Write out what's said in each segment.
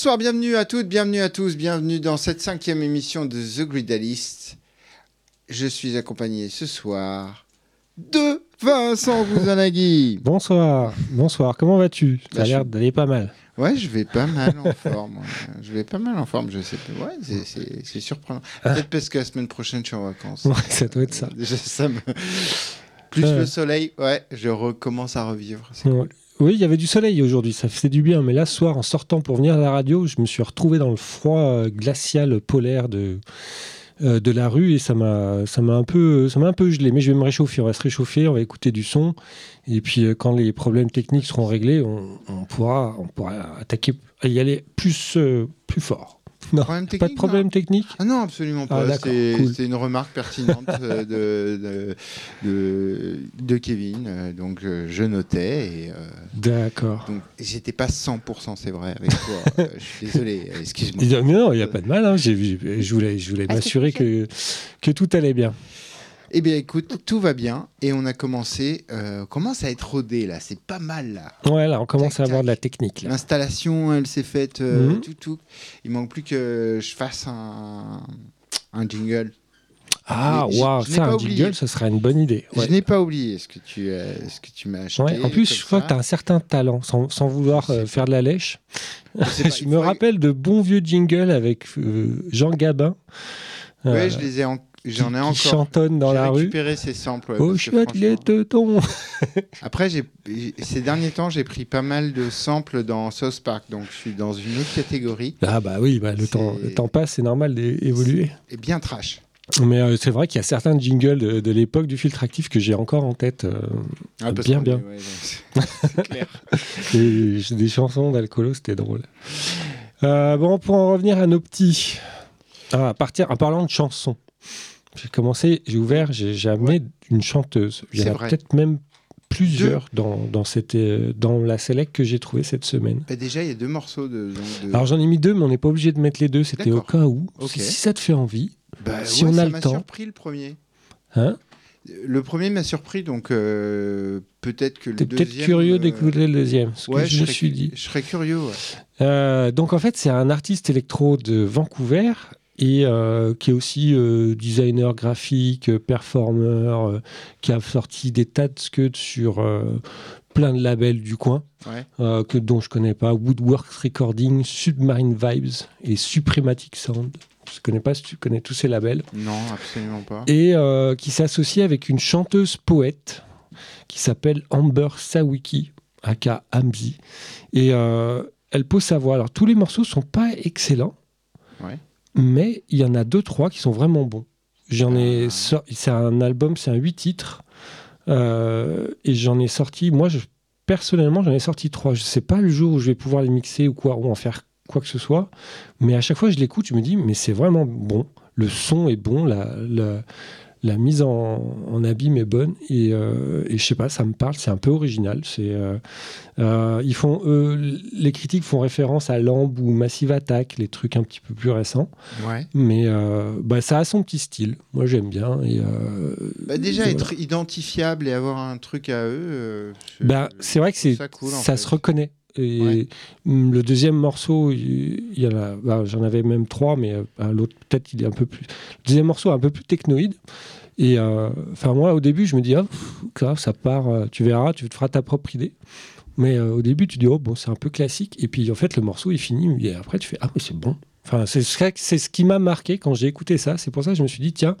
Bonsoir, bienvenue à toutes, bienvenue à tous, bienvenue dans cette cinquième émission de The Gridalist. Je suis accompagné ce soir de Vincent Bouzanagui. Bonsoir, bonsoir, comment vas-tu? Ça a bah, l'air d'aller pas mal. Ouais, je vais pas mal en forme. Je vais pas mal en forme, je sais pas. Ouais, c'est surprenant. Ah. Peut-être parce que la semaine prochaine, je suis en vacances. Ouais, ça doit être ça. ça me... Plus euh. le soleil, ouais, je recommence à revivre. C'est cool. Oui, il y avait du soleil aujourd'hui, ça faisait du bien. Mais là, soir, en sortant pour venir à la radio, je me suis retrouvé dans le froid euh, glacial polaire de, euh, de la rue et ça m'a un peu ça m'a un peu gelé. Mais je vais me réchauffer. On va se réchauffer. On va écouter du son et puis euh, quand les problèmes techniques seront réglés, on, pourra on pourra attaquer y aller plus plus fort. Non, Problème pas de technique, problème non technique? Ah non, absolument Ah, pas. C'est cool. une remarque pertinente euh, de, de, de, de Kevin. euh, Donc euh, je notais et euh, D'accord. donc j'étais pas 100% c'est vrai avec toi. Je suis désolé, excuse-moi. Non, il n'y a pas de mal. hein. Je voulais, je voulais m'assurer que, que tout allait bien. Eh bien écoute, tout va bien et on a commencé, euh, on commence à être rodé là, c'est pas mal là. Ouais, là, on commence Tac, à avoir tac. de la technique. L'installation, elle s'est faite, euh, Mhm. tout, tout. Il manque plus que je fasse un, un jingle. Ah, waouh, n'ai ça, un oublié. jingle, ce serait une bonne idée. Ouais. Je n'ai pas oublié ce que tu, euh, ce que tu m'as acheté. Ouais, en plus, je crois ça. que tu as un certain talent, sans, sans vouloir euh, faire de la lèche. Je me faudrait- rappelle de bons vieux jingles avec euh, Jean Gabin. Ouais, euh, je les ai, en- j'en ai encore. chantonne dans J'ai la rue. récupéré ces samples. ouais, châtelet franchement- de ton. Après, j'ai, ces derniers temps, j'ai pris pas mal de samples dans South Park, donc je suis dans une autre catégorie Ah, bah oui, bah, le, temps, le temps passe, c'est normal d'évoluer. et bien trash. Mais euh, c'est vrai qu'il y a certains jingles de, de l'époque du filtre actif que j'ai encore en tête. euh, Ah, Bien, bien. ouais, c'est- clair. J'ai des chansons d'Alcolo, c'était drôle. Euh, bon, pour en revenir à nos petits. Ah, à partir, en parlant de chansons, j'ai commencé, j'ai ouvert, j'ai amené une chanteuse. Il y en a peut-être même plusieurs dans, dans, cette, euh, dans la select que j'ai trouvée cette semaine. Bah, déjà, il y a deux morceaux de. Alors j'en ai mis deux, mais on n'est pas obligé de mettre les deux, c'était au cas où. Si, si ça te fait envie. Bah, si ouais, on a ça le temps. surpris le premier. Hein? Le premier m'a surpris, donc euh, peut-être que le deuxième. peut-être curieux euh, d'écouter le deuxième, ce Ouais, que je je me suis dit. je serais curieux. ouais. Euh, donc en fait, c'est un artiste électro de Vancouver et euh, qui est aussi euh, designer graphique, euh, performeur, euh, qui a sorti des tas de scuds sur plein de labels du coin Ouais. que dont je connais pas, Woodworks Recording, Submarine Vibes et Suprematic Sound. Je connais pas si tu connais tous ces labels Non, absolument pas. et qui s'associe avec une chanteuse poète qui s'appelle Amber Sawiki, aka Amzi. Et elle pose sa voix. Alors tous les morceaux sont pas excellents. Mais il y en a deux trois qui sont vraiment bons. J'en ai, Ah. c'est un album, c'est un huit titres, euh, et j'en ai sorti. Moi, je, personnellement, j'en ai sorti trois. Je sais pas le jour où je vais pouvoir les mixer ou quoi, ou en faire quoi que ce soit, mais à chaque fois je l'écoute, je me dis, mais c'est vraiment bon. Le son est bon, la, la, la mise en, en abîme est bonne, et, euh, et je sais pas, ça me parle, c'est un peu original. C'est, euh, euh, ils font, les critiques font référence à Lamb ou Massive Attack, les trucs un petit peu plus récents, Ouais. mais bah, ça a son petit style. Moi, j'aime bien. Et, Bah, déjà, et être identifiable et avoir un truc à eux. Bah, c'est vrai que c'est ça cool, se reconnaît. Et Ouais. hum, le deuxième morceau, il y a, bah, j'en avais même trois, mais euh, bah, l'autre peut-être il est un peu plus. Le deuxième morceau est un peu plus technoïde. Et euh, enfin moi au début je me dis ah pff, ça part, euh, tu verras, tu te feras ta propre idée. Mais euh, au début tu dis oh bon c'est un peu classique et puis en fait le morceau il finit et après tu fais ah mais c'est bon. Enfin c'est ce qui m'a marqué quand j'ai écouté ça. C'est pour ça que je me suis dit tiens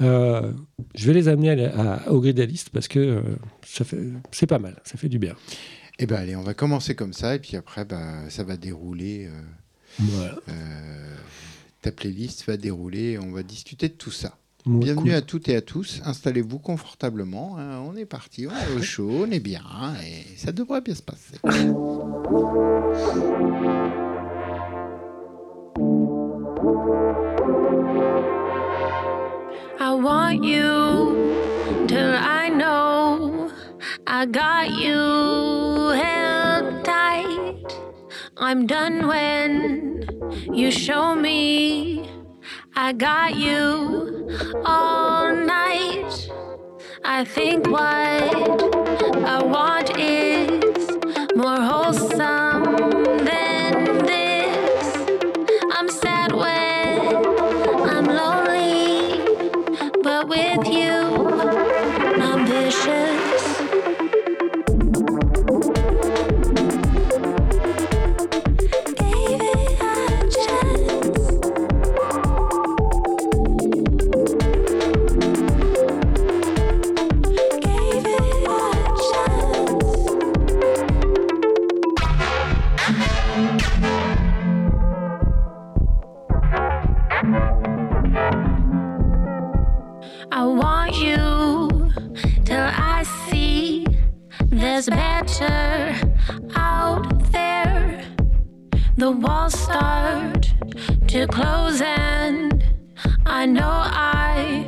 euh, je vais les amener à, à- au gridaliste parce que ça fait c'est pas mal, ça fait du bien. Eh ben allez, on va commencer comme ça et puis après, bah, ça va dérouler. euh, Voilà. euh, ta playlist va dérouler et on va discuter de tout ça. Ouais, Bienvenue cool. à toutes et à tous. Installez-vous confortablement. hein, on est parti, on est au chaud, on est bien et ça devrait bien se passer. I want you till I know I got you held tight. I'm done when you show me I got you all night. I think what I want is more wholesome than this. I'm sad when I'm lonely, but with you, The walls start to close, and I know I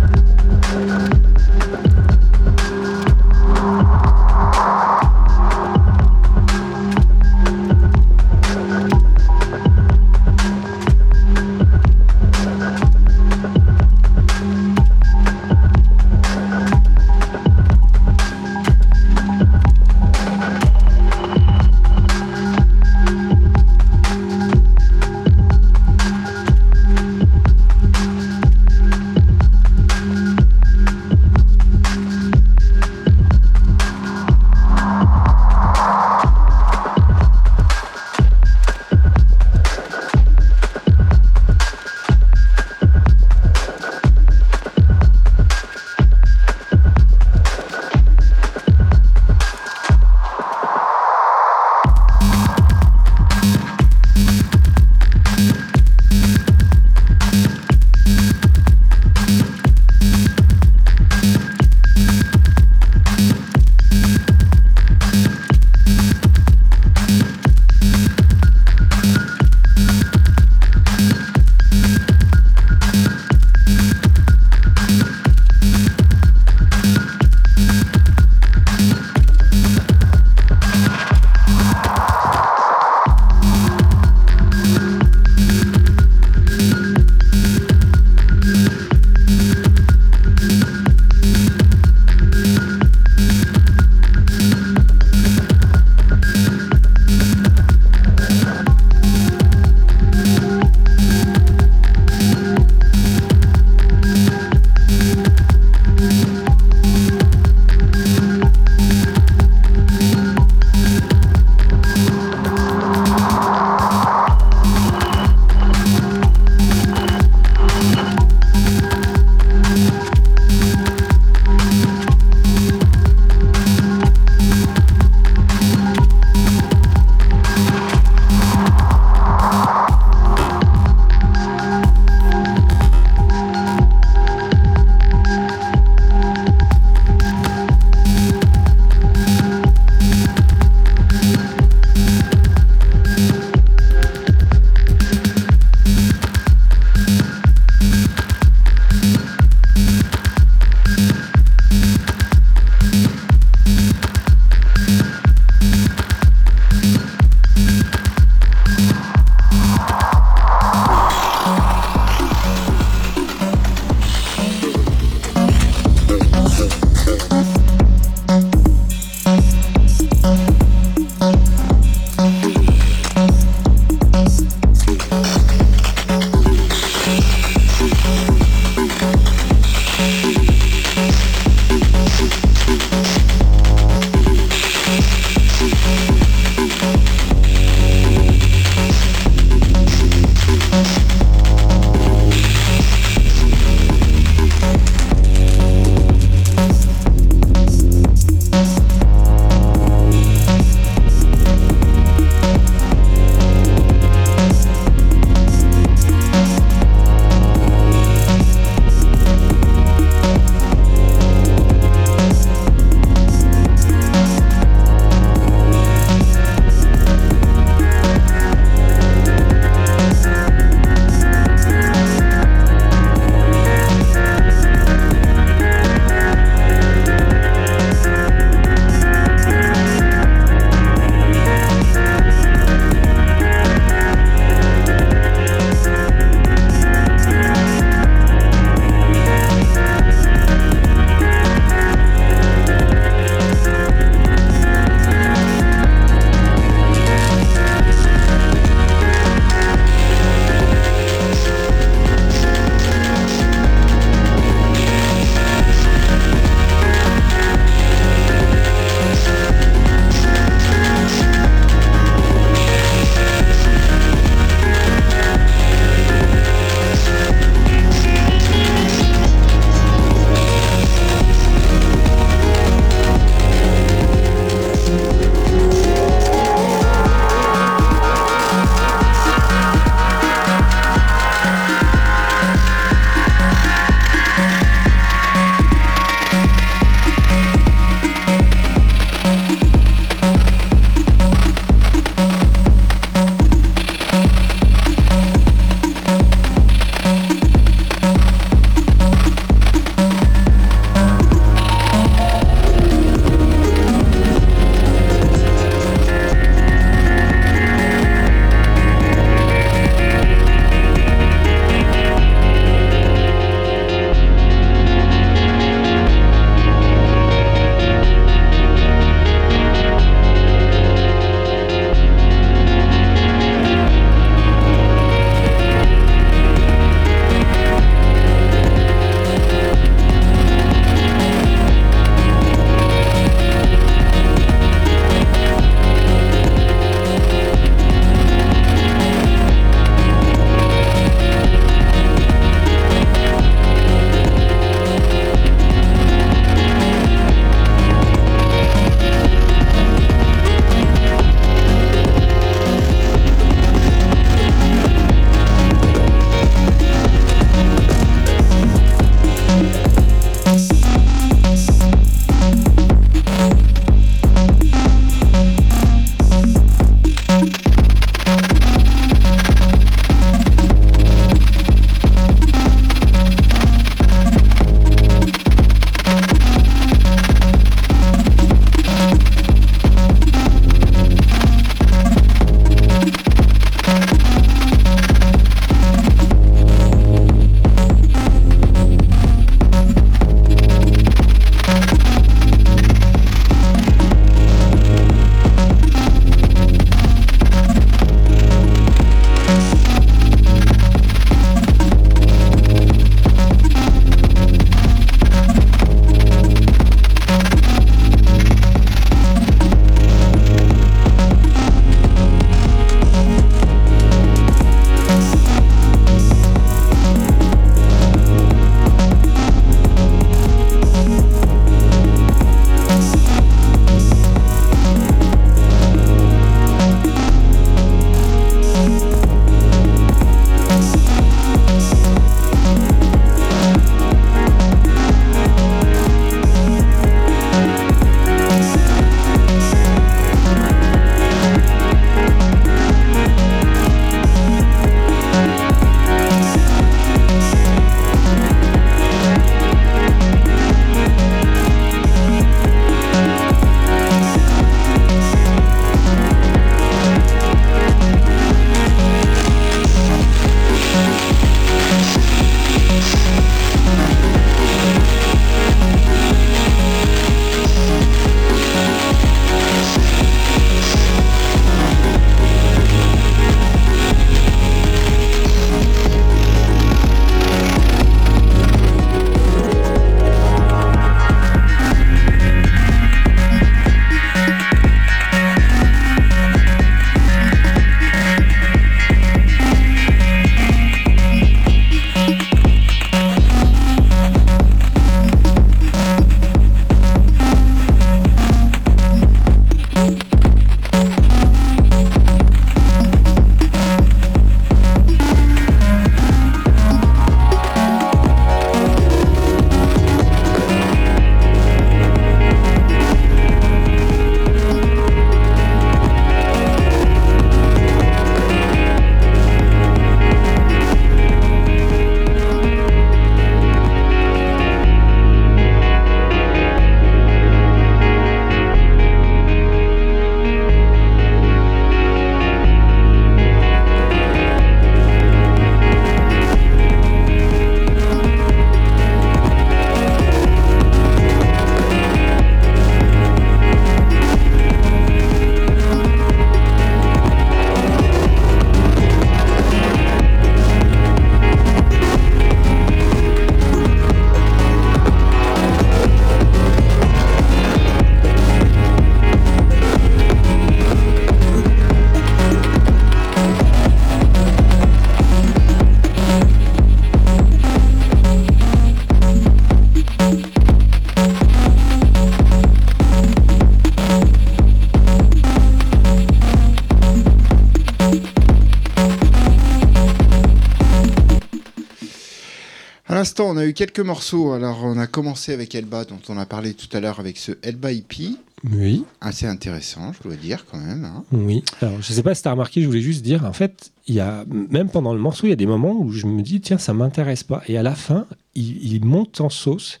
l'instant, on a eu quelques morceaux. Alors, on a commencé avec Elba, dont on a parlé tout à l'heure avec ce Elba EP. Oui, Assez intéressant, je dois dire, quand même. hein. oui. Alors, je sais pas si t'as remarqué, je voulais juste dire, en fait, il y a, même pendant le morceau, il y a des moments où je me dis, tiens, ça m'intéresse pas. Et à la fin, il, il monte en sauce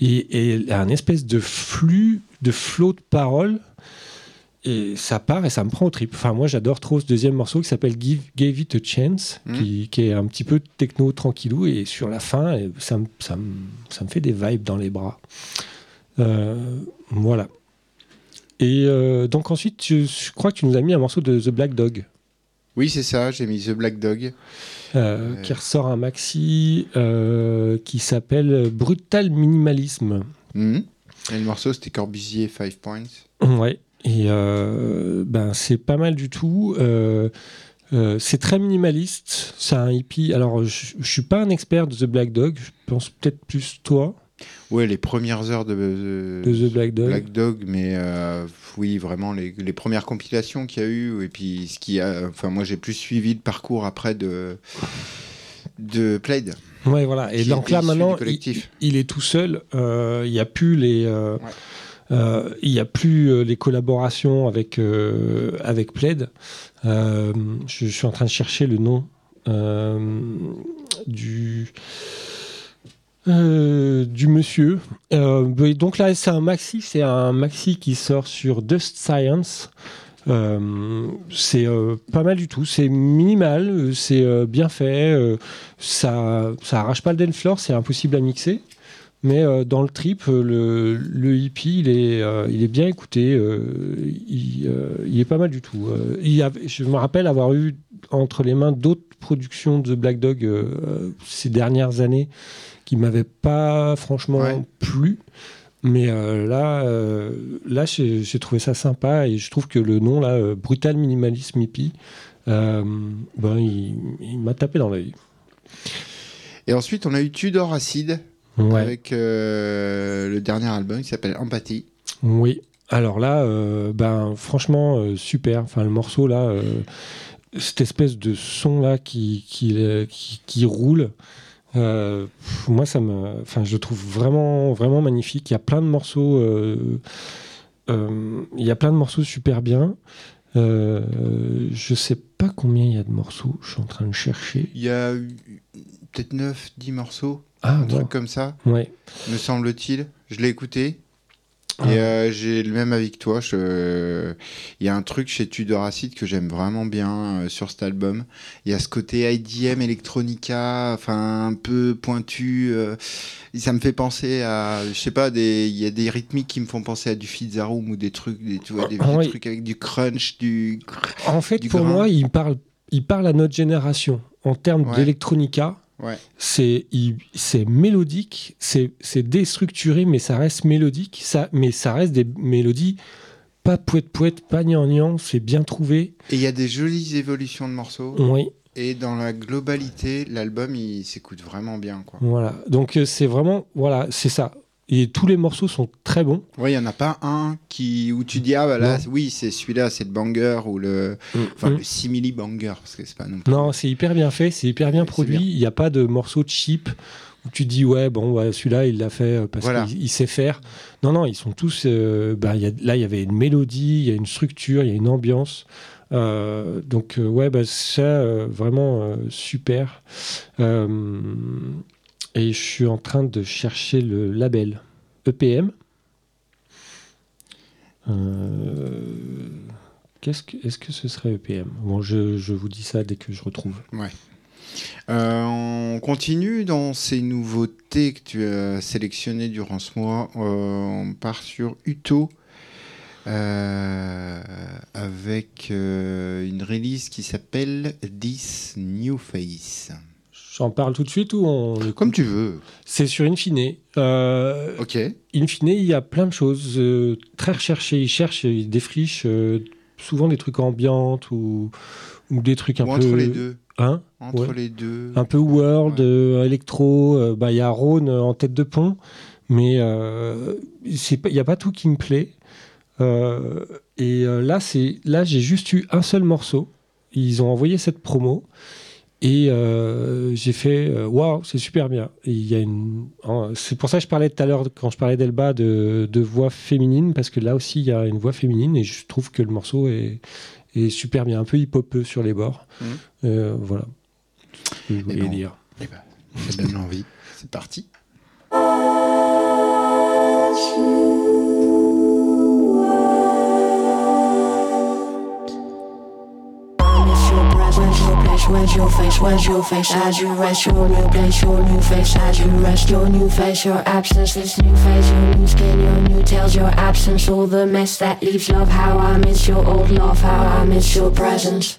et, et il y a un espèce de flux, de flot de paroles. Et ça part et ça me prend au trip. Enfin, moi, j'adore trop ce deuxième morceau qui s'appelle Give, Gave It a Chance, Mhm. qui, qui est un petit peu techno tranquillou. Et sur la fin, ça, me- ça, me- ça me fait des vibes dans les bras. Euh, voilà. Et euh, donc ensuite, je, je crois que tu nous as mis un morceau de The Black Dog, Oui, c'est ça, j'ai mis The Black Dog. euh, qui ressort un maxi qui s'appelle Brutal Minimalisme. Mhm. Et le morceau, c'était Corbusier 5 Points. Ouais. Et euh, ben c'est pas mal du tout. Euh, euh, c'est très minimaliste. C'est un hippie. Alors je, je suis pas un expert de The Black Dog. Je pense peut-être plus toi Ouais, les premières heures de, de- de The Black Dog. Black Dog, mais euh, oui, vraiment les, les premières compilations qu'il y a eu, et puis ce qui a, enfin moi j'ai plus suivi le parcours après de de Plaid. Ouais, voilà. Et donc là, maintenant, il, est tout seul. Euh, Il n'y a plus les. euh, Ouais. Euh, il y a plus euh, les collaborations avec, euh, avec Plaid. Je, suis en train de chercher le nom du. du monsieur. Donc là, c'est un maxi, c'est un maxi qui sort sur Dust Science. C'est pas mal du tout, c'est minimal, c'est bien fait, ça, ça arrache pas le dance floor, c'est impossible à mixer. Mais euh, dans le trip, euh, le, le hippie, il est, euh, il est bien écouté, euh, il, il est pas mal du tout. Il je me rappelle avoir eu entre les mains d'autres productions de Black Dog ces dernières années qui m'avaient pas franchement Ouais. plu. Mais là, là j'ai trouvé ça sympa et je trouve que le nom, là, Brutal Minimalisme Hippie, ben, il, il m'a tapé dans l'œil. Et ensuite, on a eu Tudor Acid Ouais. avec euh, le dernier album qui s'appelle Empathy. Oui. Alors là, euh, ben franchement euh, super. Enfin le morceau là, cette espèce de son là qui qui, qui, qui roule. euh, pff, moi ça me, enfin je le trouve vraiment vraiment magnifique. Il y a plein de morceaux, euh, euh, il y a plein de morceaux super bien. Je sais pas combien il y a de morceaux. Je suis en train de chercher. Il y a eu peut-être 9, 10 morceaux, Ah un truc comme ça, ouais. me semble-t-il. Je l'ai écouté. Ah. Et euh, j'ai le même avec toi. je- Il y a un truc chez Tudor Acid que j'aime vraiment bien euh, sur cet album. Il y a ce côté IDM, Electronica, enfin un peu pointu. euh, ça me fait penser à, je sais pas, des... il y a des rythmiques qui me font penser à du Fitzaroom ou des trucs, des, tu vois, des, Ah, des oui. trucs avec du crunch, du. En fait, Du pour grain. moi, il parle, il parle à notre génération en termes Ouais. d'électronica. Ouais. c'est mélodique, c'est déstructuré, mais ça reste mélodique. Ça, mais ça reste des mélodies pas poète poète, pas gnangnan, c'est bien trouvé. Et il y a des jolies évolutions de morceaux. Oui, Et dans la globalité, l'album, il s'écoute vraiment bien, quoi. voilà. Donc euh, c'est vraiment voilà, c'est ça. Et tous les morceaux sont très bons. Ouais, il y en a pas un qui où tu dis ah bah là Non. oui c'est celui-là c'est le banger ou le enfin Mm. le simili banger parce que c'est pas non plus. Non, c'est hyper bien fait, c'est hyper bien produit. Il n'y a pas de morceaux cheap où tu dis ouais bon ouais, celui-là il l'a fait euh, parce Voilà. qu'il il sait faire. Non non, ils sont tous. euh, bah, il y a- là il y avait une mélodie, il y a une structure, il y a une ambiance. Euh, donc ouais bah ça euh, vraiment super. Et je suis en train de chercher le label EPM. Euh, Qu'est-ce que, est-ce que ce serait EPM Bon, je, vous dis ça dès que je retrouve. Euh, on continue dans ces nouveautés que tu as sélectionnées durant ce mois. Euh, on part sur Uto avec une release qui s'appelle This New Face. J'en parle tout de suite ou on... Comme tu veux. C'est sur Infine. Euh, Ok. Infine, il y a plein de choses euh, très recherchées. Ils cherchent, ils défrichent euh, souvent des trucs ambiantes ou, ou des trucs un Ou peu... entre les deux. Hein Entre Ouais. les deux. un peu world, Ouais. euh, électro. euh, bah, Il y a Rhône en tête de pont, mais euh, il n'y a pas tout qui me plaît. Euh, et euh, là, là j'ai juste eu un seul morceau. Ils ont envoyé cette promo Et euh, j'ai fait euh, waouh, c'est super bien. Et il y a une, c'est pour ça que je parlais tout à l'heure quand je parlais d'Elba de, de voix féminine parce que là aussi il y a une voix féminine et je trouve que le morceau est, est super bien, un peu hip-hopeux sur les bords. Mhm. Euh, voilà. Ce que je voulais bon. dire. Eh ben, ça donne envie. C'est parti. Where's your face, where's your face? As you rest? Your new place, your new face. As you rest? Your new face, your absence This new face, your new skin, your new tails Your absence, all the mess that leaves love. How I miss your old love, how I miss your presence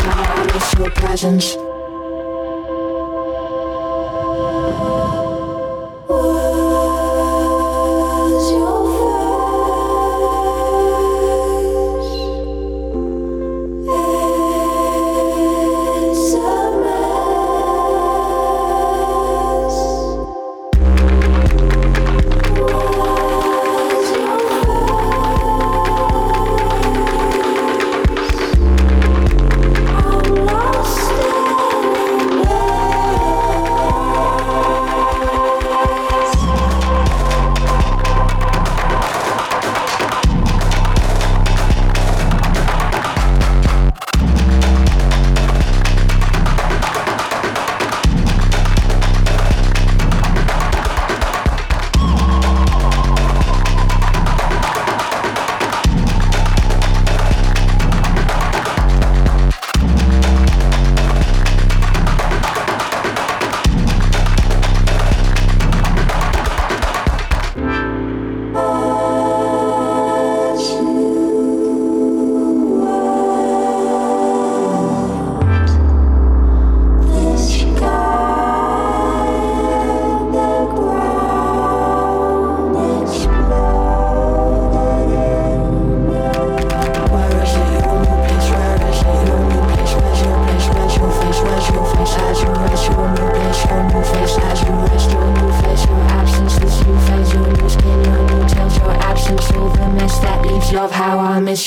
I miss your presence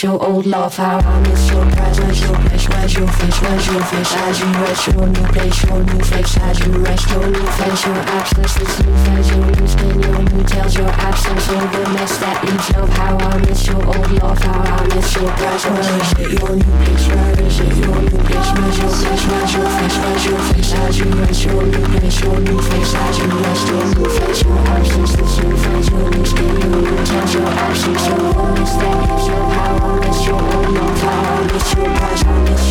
your old love How I miss your presence your as your face, as your face, as you rest your new place, your new face, as you rest your new face, your absence is new friends, your new spin, your new tales, your absence, all the mess that leaves your power, miss your old love, how I miss your presence. Where is it your new place? Where is it your new place? Where's your face? Where's your face? Where's your face? As you rest your new place, your new face, as you rest your new face, your absence is new friends, your new spin, your new tales, your absence, your old mess that leaves your new miss your new love, how I miss your presence.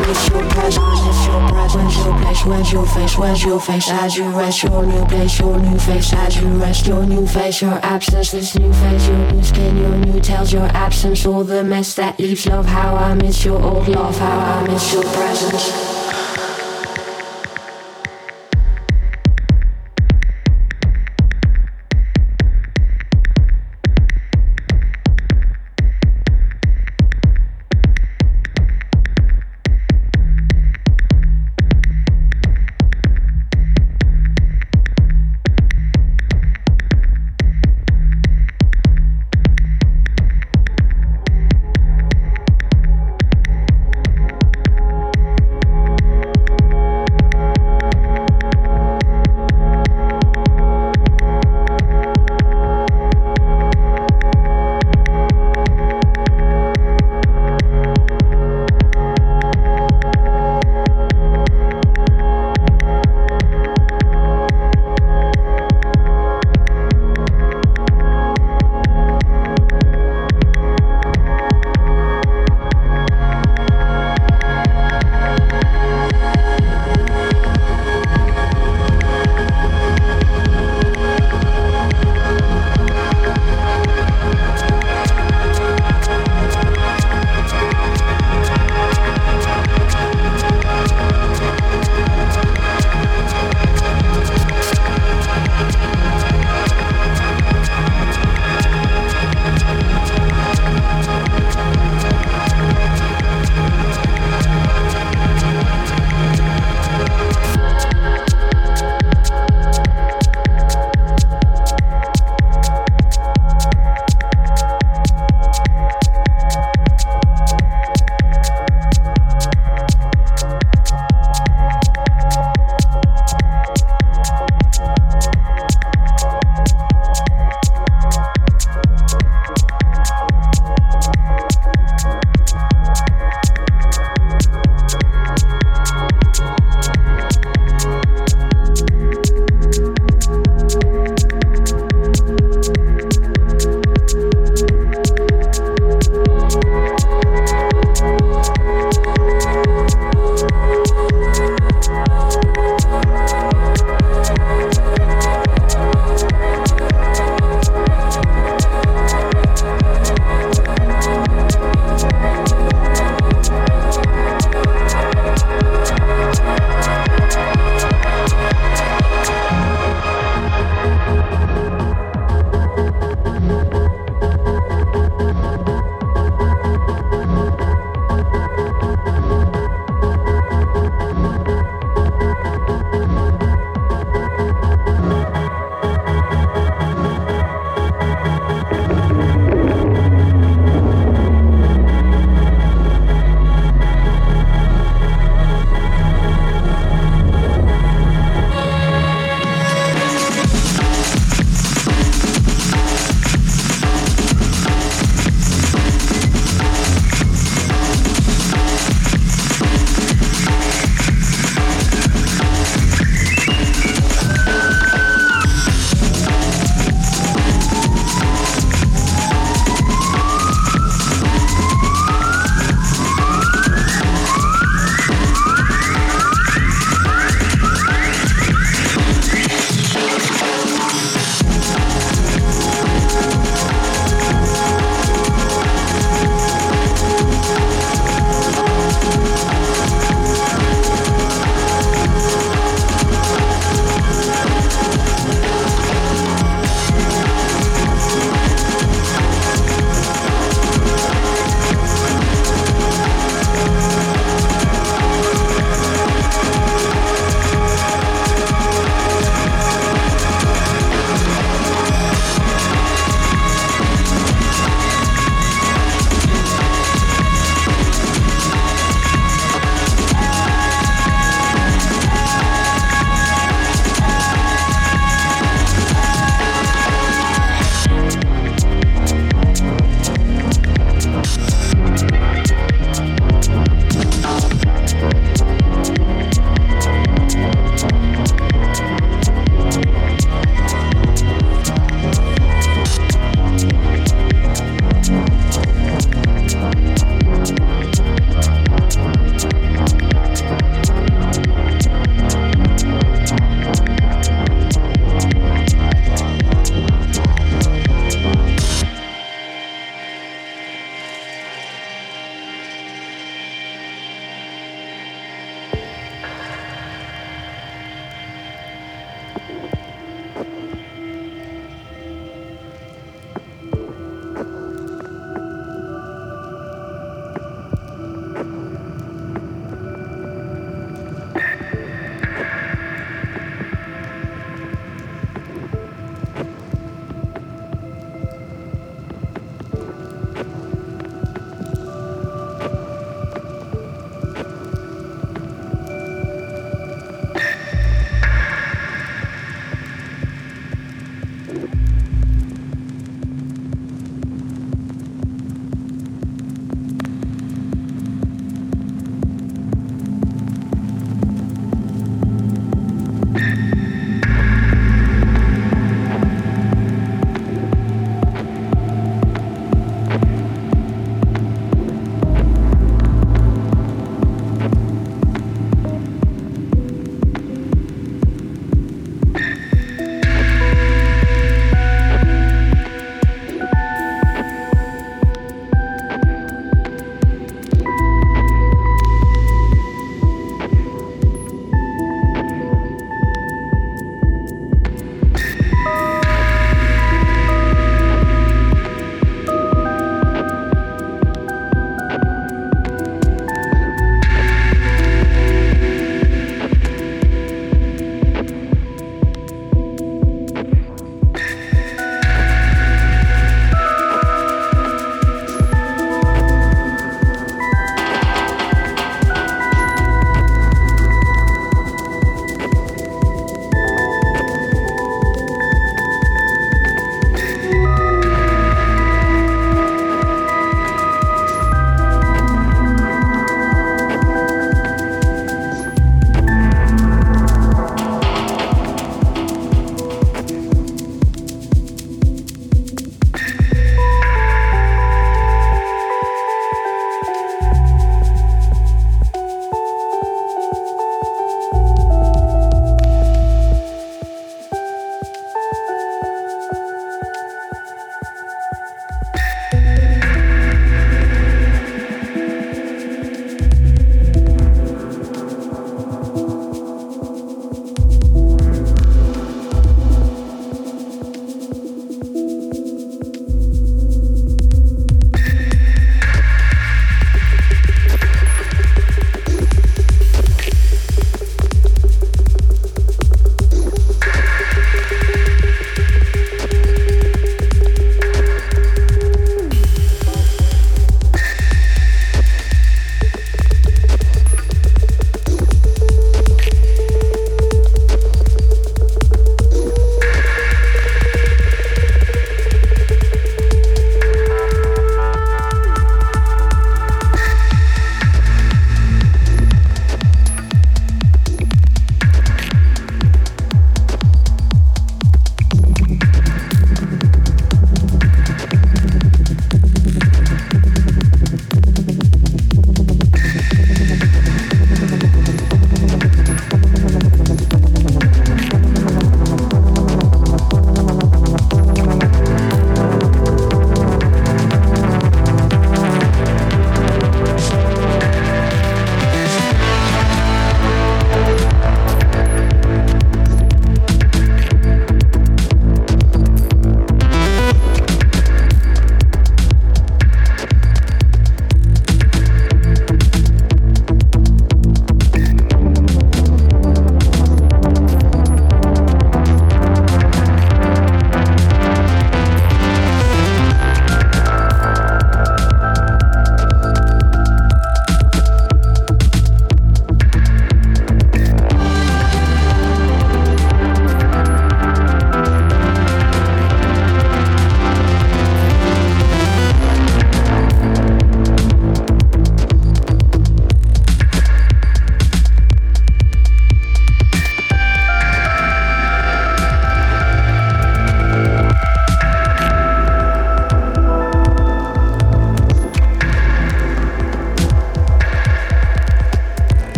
miss your presence Miss your presence Where's your place? Where's your face? Where's your face? As you rest your new place, your new face. As you rest your new face, your absence This new face, your new skin, your new tails Your absence, all the mess that leaves. Love How I miss your old love. How I miss your presence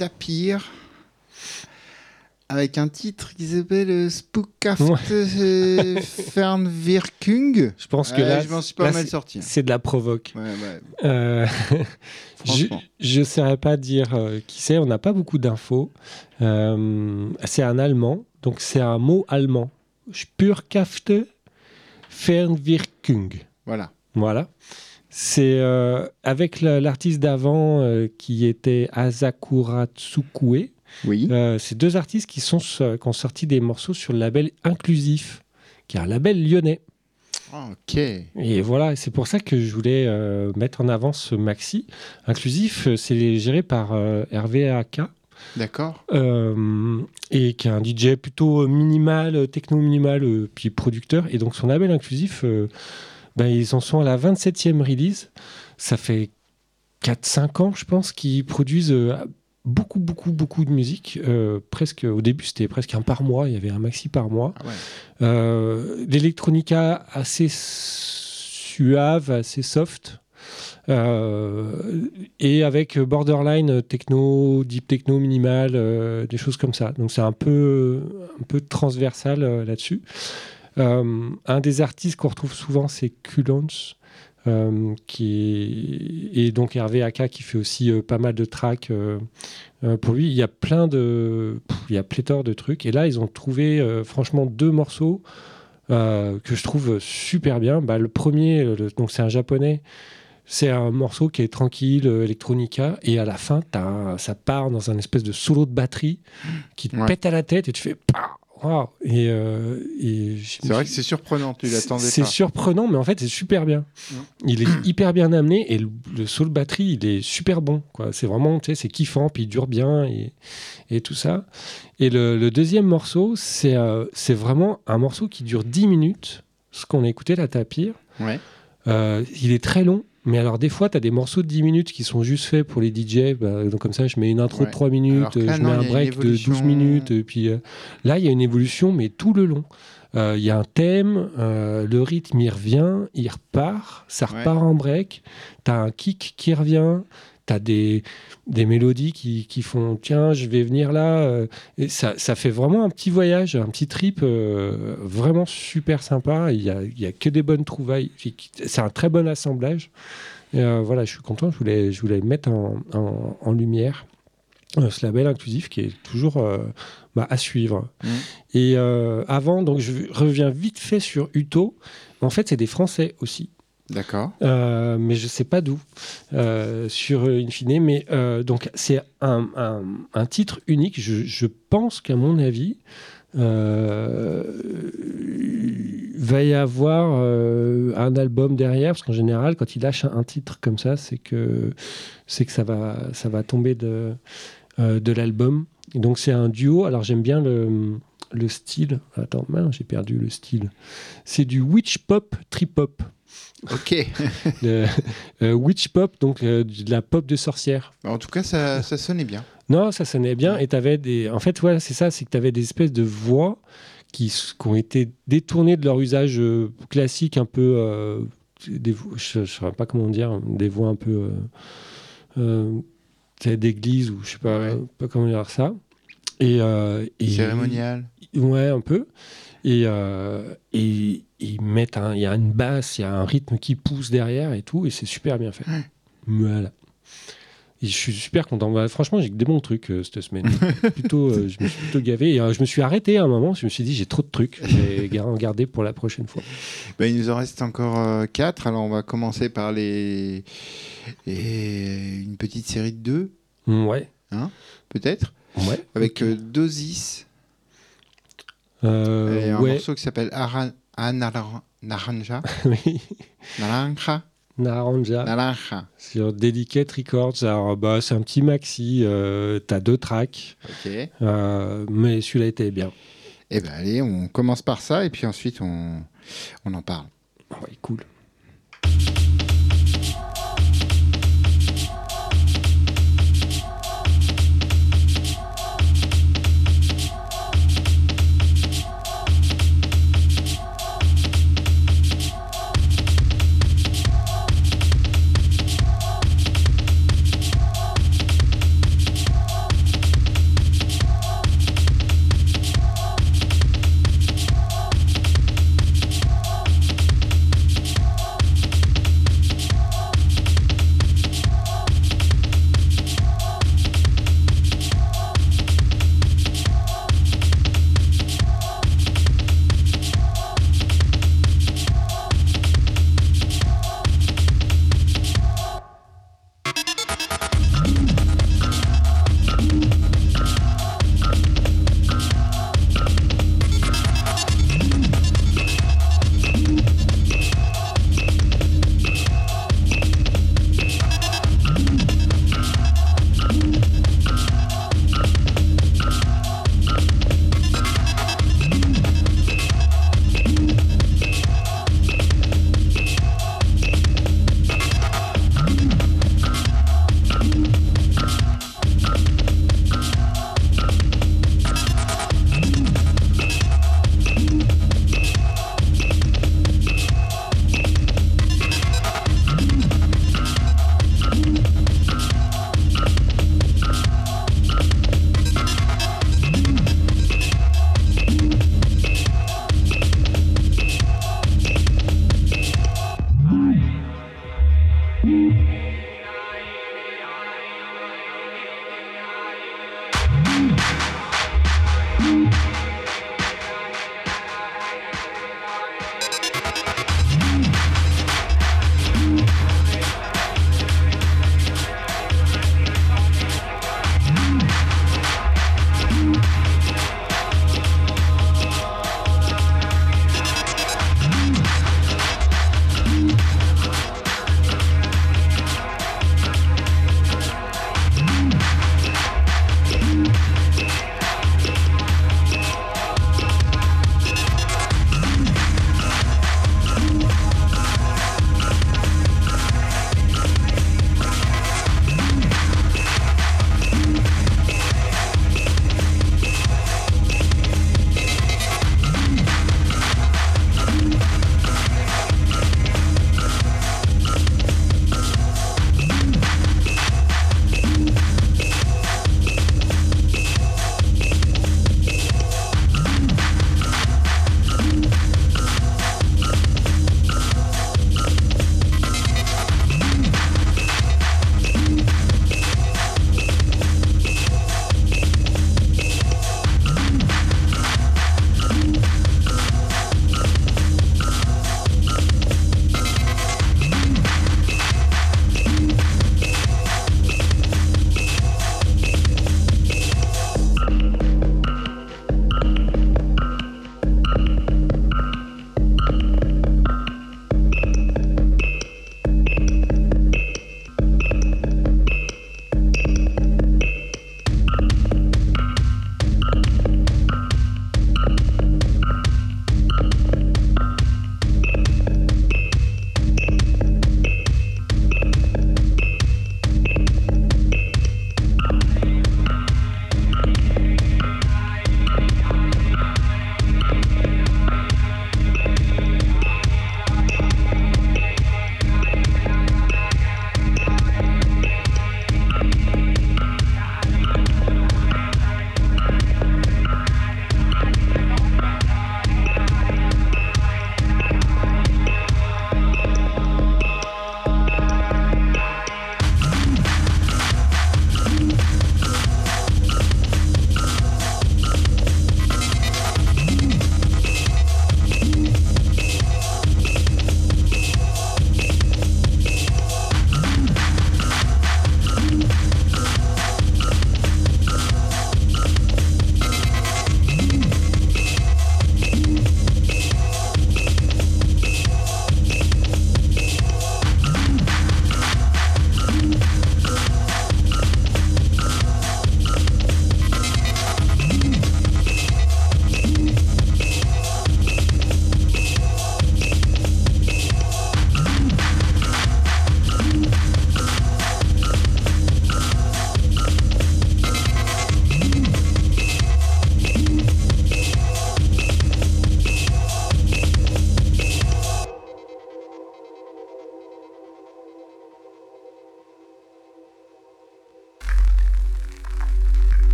Tapir avec un titre qui s'appelle euh, Spookhaft Ouais. Fernwirkung. Je pense que là, je m'en suis pas là, mal sorti. c'est de la provoque. Ouais, ouais. Euh, je ne saurais pas dire euh, qui c'est, on n'a pas beaucoup d'infos. Euh, c'est un allemand, donc c'est un mot allemand. Spurkafte Fernwirkung. Voilà. Voilà. C'est euh, avec la- l'artiste d'avant euh, qui était Asakura Tsukue. Oui. Euh, c'est deux artistes qui, sont, qui ont sorti des morceaux sur le label Inclusif, qui est un label lyonnais. Ah, ok. Et voilà, c'est pour ça que je voulais euh, mettre en avant ce maxi. Inclusif, c'est géré par Hervé AK, D'accord. euh, et qui est un DJ plutôt minimal, techno minimal, euh, puis producteur. Et donc son label inclusif, euh, ben, ils en sont à la 27e release. Ça fait 4-5 ans, je pense, qu'ils produisent euh, beaucoup, beaucoup, beaucoup de musique. Euh, presque, au début, c'était presque un par mois. Il y avait un maxi par mois. Ah ouais. Euh, L'électronica assez suave, assez soft. Euh, et avec borderline techno, deep techno minimal, des choses comme ça. Donc c'est un peu, un peu transversal là-dessus. Euh, un des artistes qu'on retrouve souvent, c'est Kulons, euh, qui est, et donc Hervé Aka qui fait aussi euh, pas mal de tracks euh, pour lui. Il y a plein de, pff, il y a pléthore de trucs. Et là, ils ont trouvé franchement deux morceaux que je trouve super bien. Bah, le premier, le- donc c'est un japonais. C'est un morceau qui est tranquille, electronica, et à la fin, un- ça part dans un espèce de solo de batterie qui te Ouais. pète à la tête et tu fais Pah Waouh Et, euh, et C'est vrai que c'est surprenant, tu l'attendais c'est surprenant, mais en fait, c'est super bien. Mm. Il est hyper bien amené et le, le solo batterie, il est super bon. quoi. C'est vraiment, tu sais, c'est kiffant, puis il dure bien et, et tout ça. Et le, le deuxième morceau, c'est euh, c'est vraiment un morceau qui dure 10 minutes, ce qu'on a écouté, la tapir. Ouais. Euh, il est très long. Mais alors, des fois, tu as des morceaux de 10 minutes qui sont juste faits pour les DJ. bah, donc, comme ça, je mets une intro Ouais. de 3 minutes, là, je non, mets un break de 12 évolution. minutes. Et puis euh, là, il y a une évolution, mais tout le long. Euh, Il y a un thème, euh, le rythme, il revient, il repart, ça Ouais. repart en break. Tu as un kick qui revient. Tu as des, des mélodies qui, qui font tiens, je vais venir là. euh, et ça, ça fait vraiment un petit voyage, un petit trip euh, vraiment super sympa. Il n'y a, il y a que des bonnes trouvailles. C'est un très bon assemblage. Et, euh, voilà, je suis content. Je voulais, je voulais mettre en, en- en lumière. ce label inclusif qui est toujours euh, bah, à suivre. Mhm. Et euh, avant, donc je reviens vite fait sur Uto. En fait, c'est des Français aussi. D'accord. Euh, mais je sais pas d'où euh, sur euh, Infine. Mais euh, donc c'est un, un- titre unique. Je, pense qu'à mon avis, va y avoir un album derrière, parce qu'en général, quand il lâche un, titre comme ça, c'est que c'est que ça va ça va tomber de de l'album. Donc c'est un duo. Alors j'aime bien le le style. Attends, j'ai perdu le style. C'est du witch pop trip hop. Ok. Le- euh, witch pop, donc euh, de la pop de sorcière. en tout cas, ça, ça sonnait bien. Non, ça sonnait bien. Et t'avais des. En fait, voilà, c'est ça, c'est que tu avais des espèces de voix qui, ont été détournées de leur usage euh, classique, un peu. euh, des, je ne saurais pas comment dire, des voix un peu. euh, euh, sais, d'église, ou je sais pas, Ouais. pas comment dire ça. Et, euh, et- Cérémonial. Ouais, un peu. Et, euh, et ils mettent il y a une basse, il y a un rythme qui pousse derrière et tout, et c'est super bien fait. Ouais. Voilà. Et je suis super content. Bah, franchement, j'ai que des bons trucs euh, cette semaine. plutôt, euh, je me suis plutôt gavé. Et euh, je me suis arrêté à un moment. Je me suis dit, j'ai trop de trucs. Je vais en garder pour la prochaine fois. Ben, il nous en reste encore quatre. Alors, on va commencer par les... et une petite série de deux, Ouais. peut-être, Ouais. avec euh, Dosis Euh, et un ouais. morceau qui s'appelle Ara- Anaran- Naranja. oui. Naranja. Naranja. Naranja. Sur Delicate Records. Alors, bah, c'est un petit maxi. Euh, T'as deux tracks. Ok. Euh, mais celui-là était bien. Eh ben allez, on commence par ça et puis ensuite on, on en parle. Ouais, cool.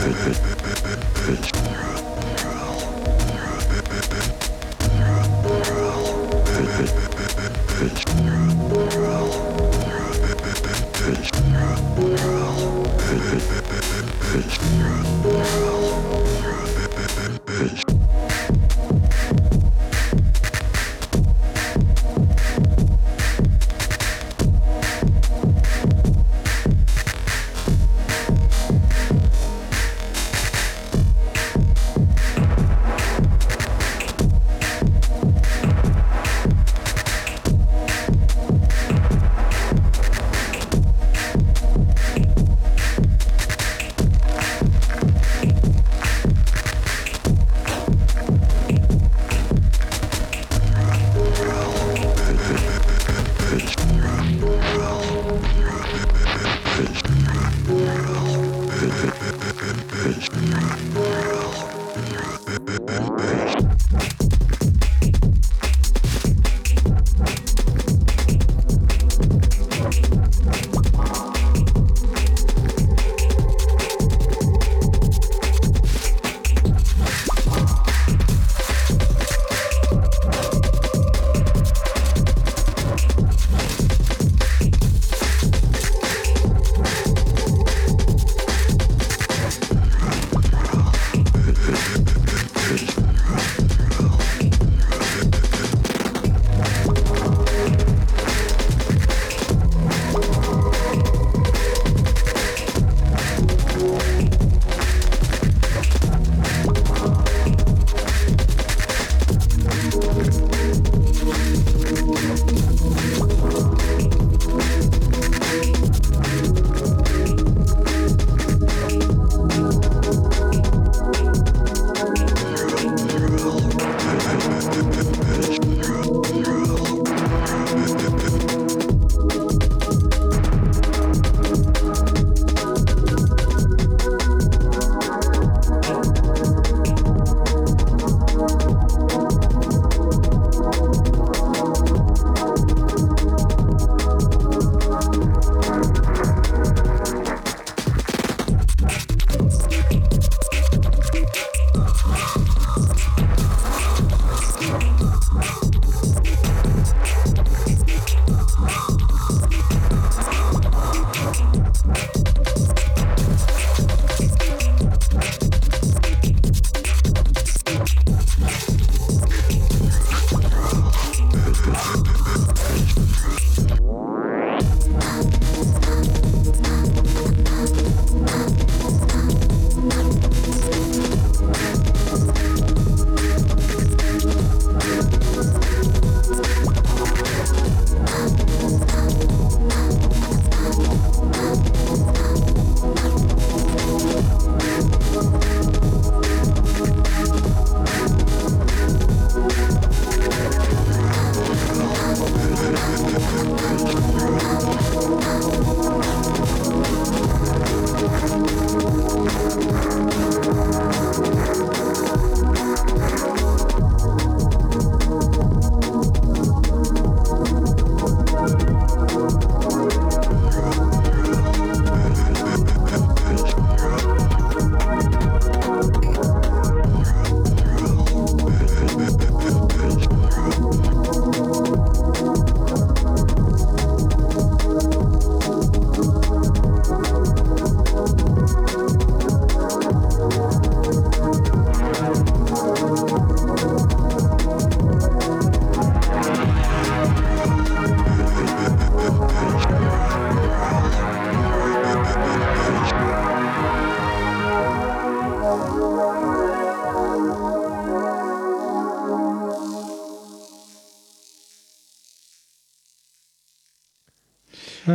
Thank you.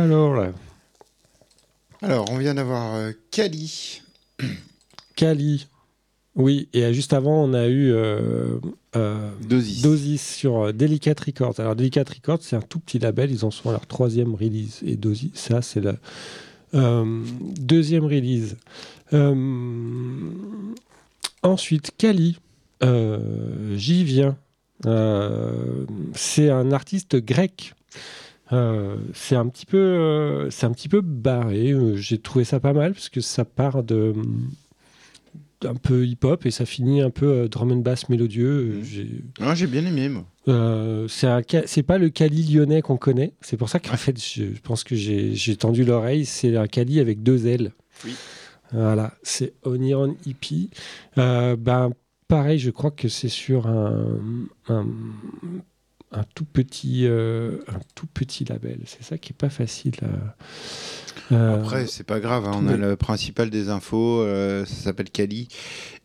Alors là, Alors, on vient d'avoir euh, Kali. Kali. Oui, et juste avant, on a eu euh, euh, Dosis. Dosis sur euh, Delicate Records. Alors, Delicate Records, c'est un tout petit label. Ils en sont à leur troisième release. Et Dosis, ça, c'est la euh, deuxième release. Euh, ensuite, Kali. Euh, J'y viens. Euh, c'est un artiste grec. Euh, c'est un petit peu, euh, c'est un petit peu barré. Euh, J'ai trouvé ça pas mal parce que ça part de un peu hip-hop et ça finit un peu euh, drum and bass mélodieux. Mhm. J'ai- Ah, J'ai bien aimé, moi. c'est un ca- c'est pas le Cali lyonnais qu'on connaît. C'est pour ça qu'en Ouais. fait, je, je pense que j'ai j'ai tendu l'oreille. C'est un Cali avec deux L. Oui. Voilà, c'est Oniron Hippie. Ben, pareil, je crois que c'est sur un, un, un tout petit, euh, un tout petit label. C'est ça qui est pas facile. à- euh, Après, c'est pas grave. hein, On a le principal des infos. euh, ça s'appelle Kali.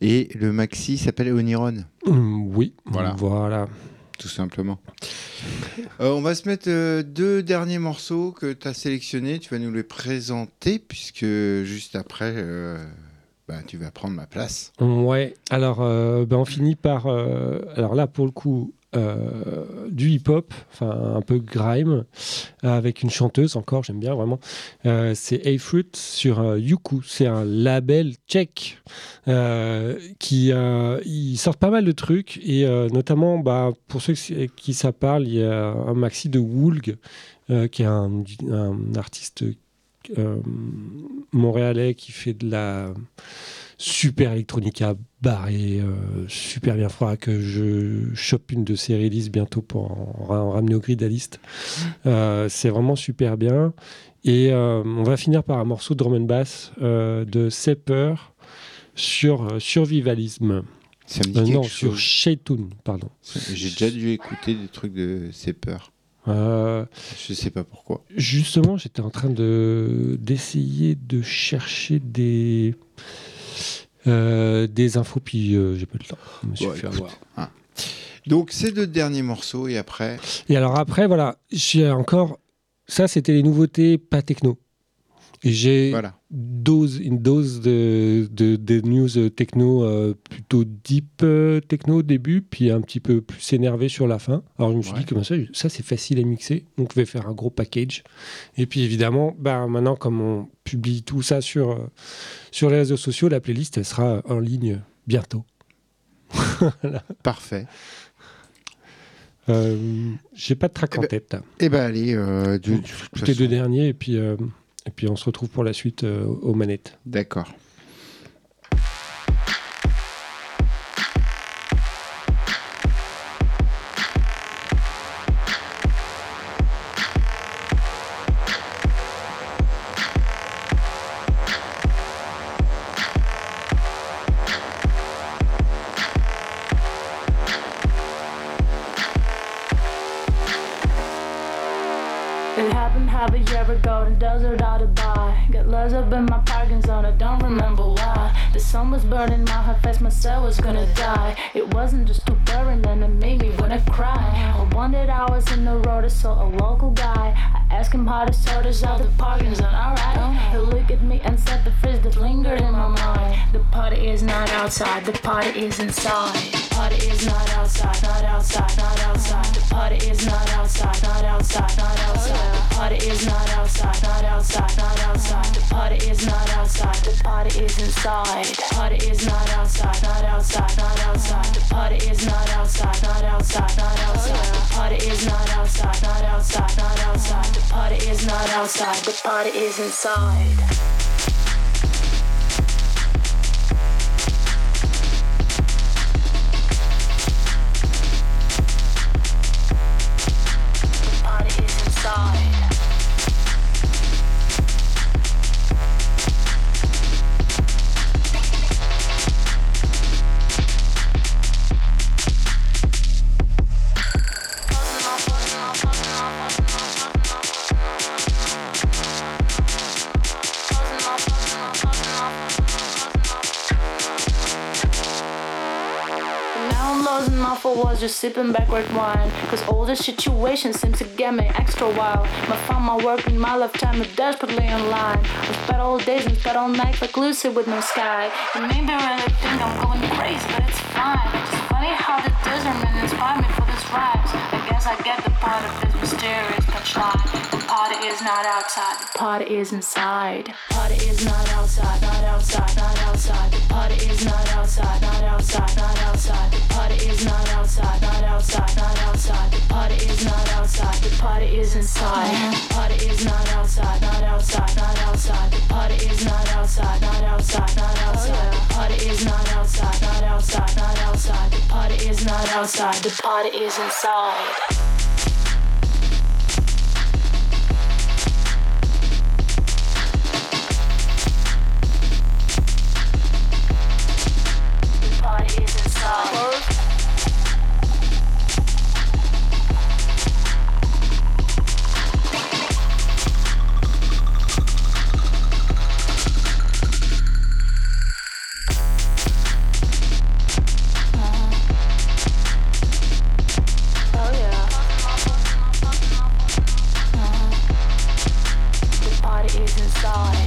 Et le maxi s'appelle Oniron, hum, oui, Voilà. voilà. tout simplement. Euh, on va se mettre euh, deux derniers morceaux que tu as sélectionnés. Tu vas nous les présenter, puisque juste après, euh, bah, tu vas prendre ma place. Ouais, alors euh, ben, on finit par. euh, alors là, pour le coup, euh, du hip-hop, enfin un peu grime, avec une chanteuse encore, j'aime bien vraiment. Euh, c'est A-Fruit sur euh, Yuku. C'est un label tchèque euh, qui euh, ils sortent pas mal de trucs et euh, notamment bah, pour ceux qui, ça parle, il y a un maxi de Woolg euh, qui est un, artiste euh, montréalais qui fait de la super electronica barré, euh, super bien. Faudra que je chope une de ses releases bientôt pour en, ra- en ramener au grid à liste. Euh, c'est vraiment super bien. Et euh, on va finir par un morceau de drum and bass euh, de Sepper sur euh, Survivalisme. Ça me dit Euh, non, sur. Shaytoon, pardon. J'ai déjà dû écouter des trucs de ces peurs. Euh, Je sais pas pourquoi. Justement, j'étais en train de d'essayer de chercher des euh, des infos, puis euh, j'ai pas le temps. Je me suis fait avoir. Donc, ces deux derniers morceaux, et après, Et alors après, voilà, j'ai encore ça, c'était les nouveautés pas techno. J'ai voilà. dose, une dose de, de, de news euh, techno euh, plutôt deep euh, techno au début, puis un petit peu plus énervé sur la fin. Alors je me suis Ouais. dit comment ça, ça c'est facile à mixer, donc je vais faire un gros package. Et puis évidemment, bah, maintenant comme on publie tout ça sur, euh, sur les réseaux sociaux, la playlist elle sera en ligne bientôt. Parfait. Euh, j'ai pas de track Eh en ben, tête. Eh ben, allez, euh, de toute Les façon- deux derniers, et puis, euh, et puis on se retrouve pour la suite euh, aux manettes. D'accord. I asked him how the sodas out the parking zone, alright. He looked at me and said the phrase that lingered in party is not outside, the party is inside. Party is not outside, not outside, not outside. The party is not outside, not outside, not outside. The party is not outside, not outside, not outside. The party is not outside, the party is inside. The party is not outside, not outside, not outside. The party is not outside, not outside, not outside. The party is not outside, not outside, not outside. The party is not outside, the party is inside. Sipping backward wine. Cause all this situation seems to get me extra wild. I found my work in my lifetime is desperately online. I spent all days and spent all night like Lucy with no sky. You may be really think I'm going crazy, but it's fine. It's funny how the desert man inspired me for this rhymes. I guess I get the part of this mysterious punchline. The party is not outside, the party is inside. Party is not outside, not outside, not outside. The party is not outside, not outside, not outside. The party is not outside, not outside, not outside. The party is not outside, the party is inside. The party is not outside, not outside, not outside. The party is not outside, not outside, not outside. The party is not outside, not outside, not outside. The party is not outside, the party is inside. God.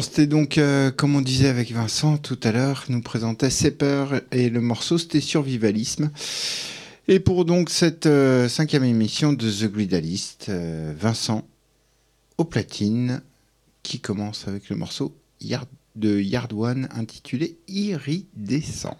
C'était donc, euh, comme on disait avec Vincent tout à l'heure, nous présentait Sepper et le morceau c'était Survivalisme. Et pour donc cette euh, cinquième émission de The Gridalist, euh, Vincent au platine qui commence avec le morceau Yard, de Yard One intitulé Iridescence.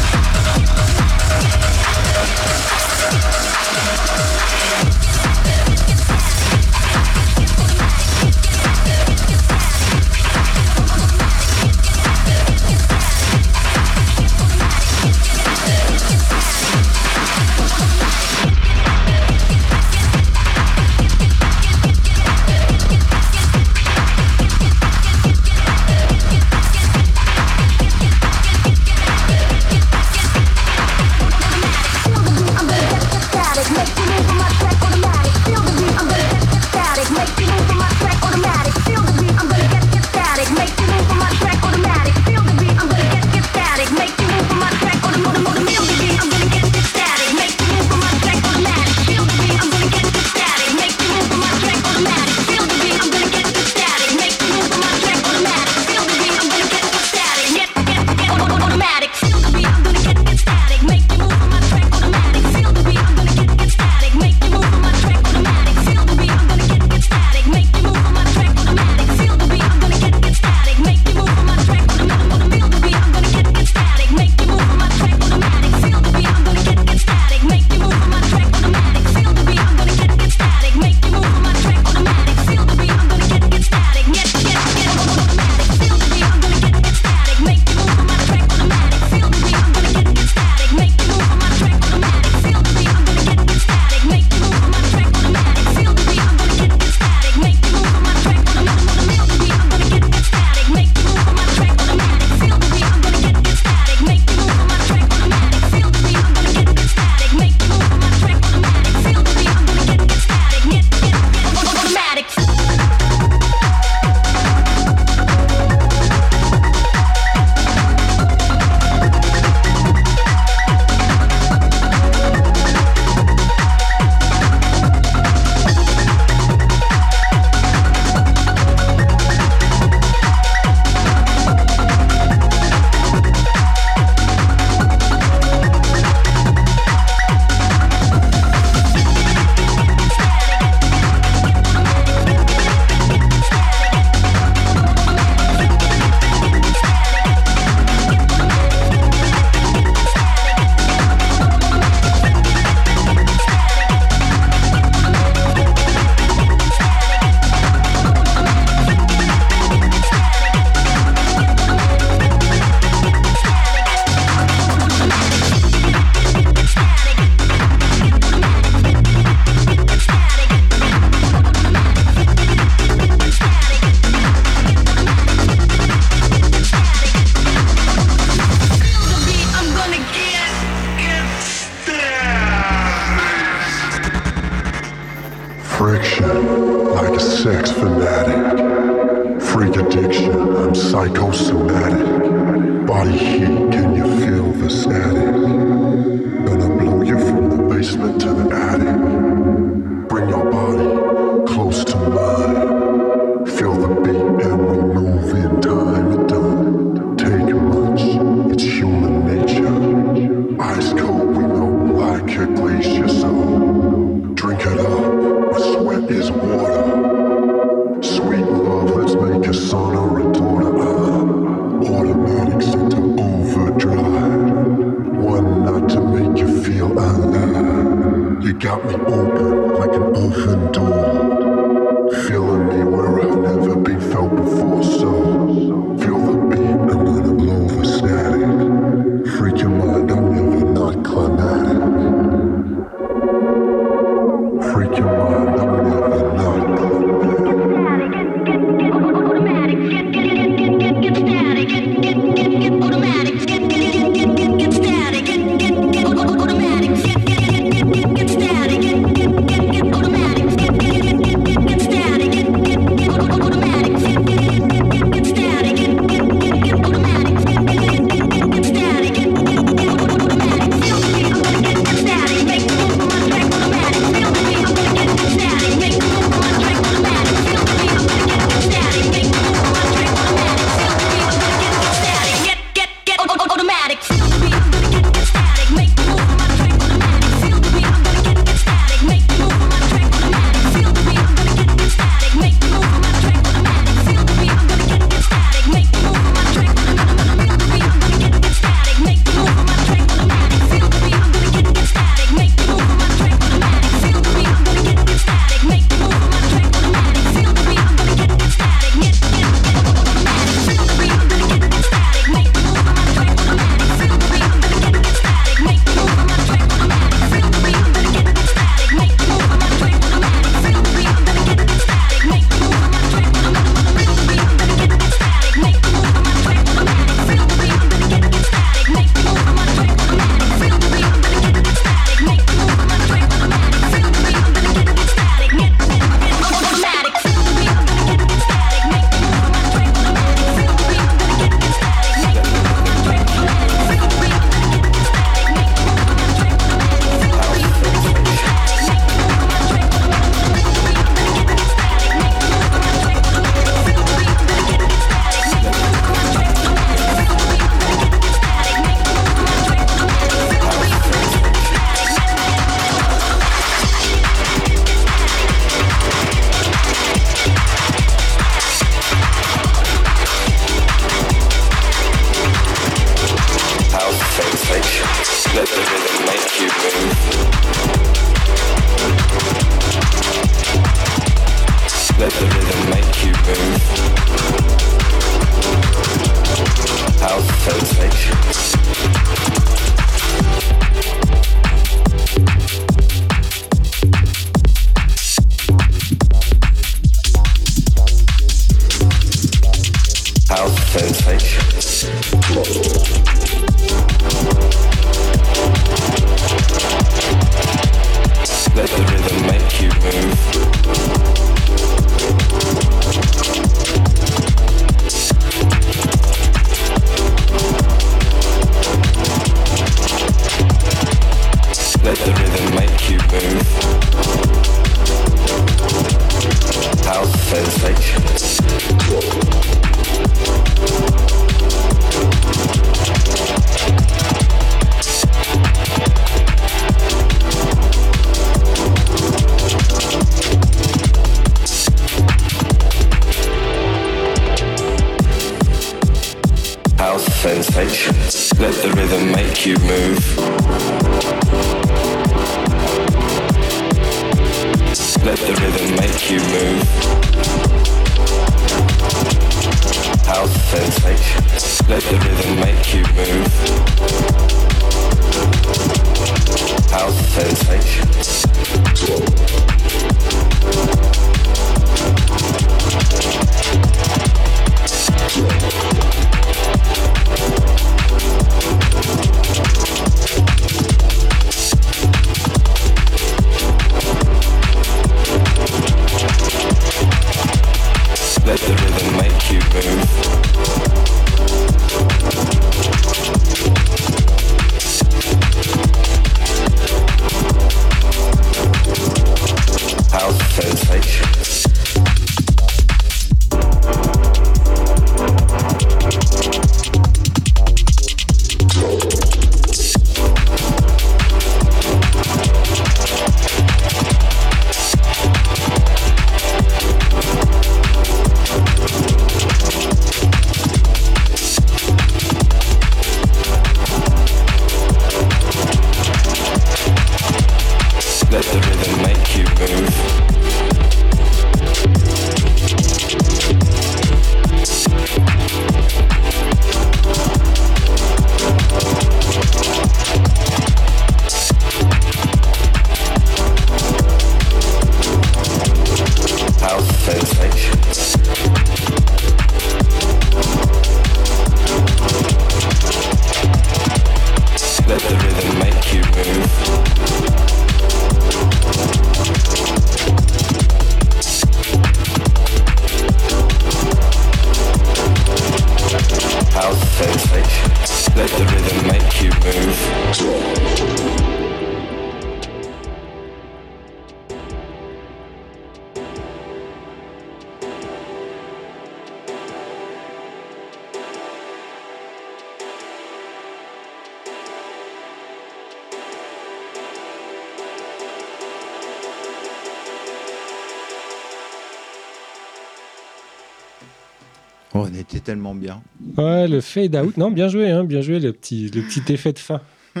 Le fade out. Non, bien joué, hein, bien joué, le petit, le petit effet de fin.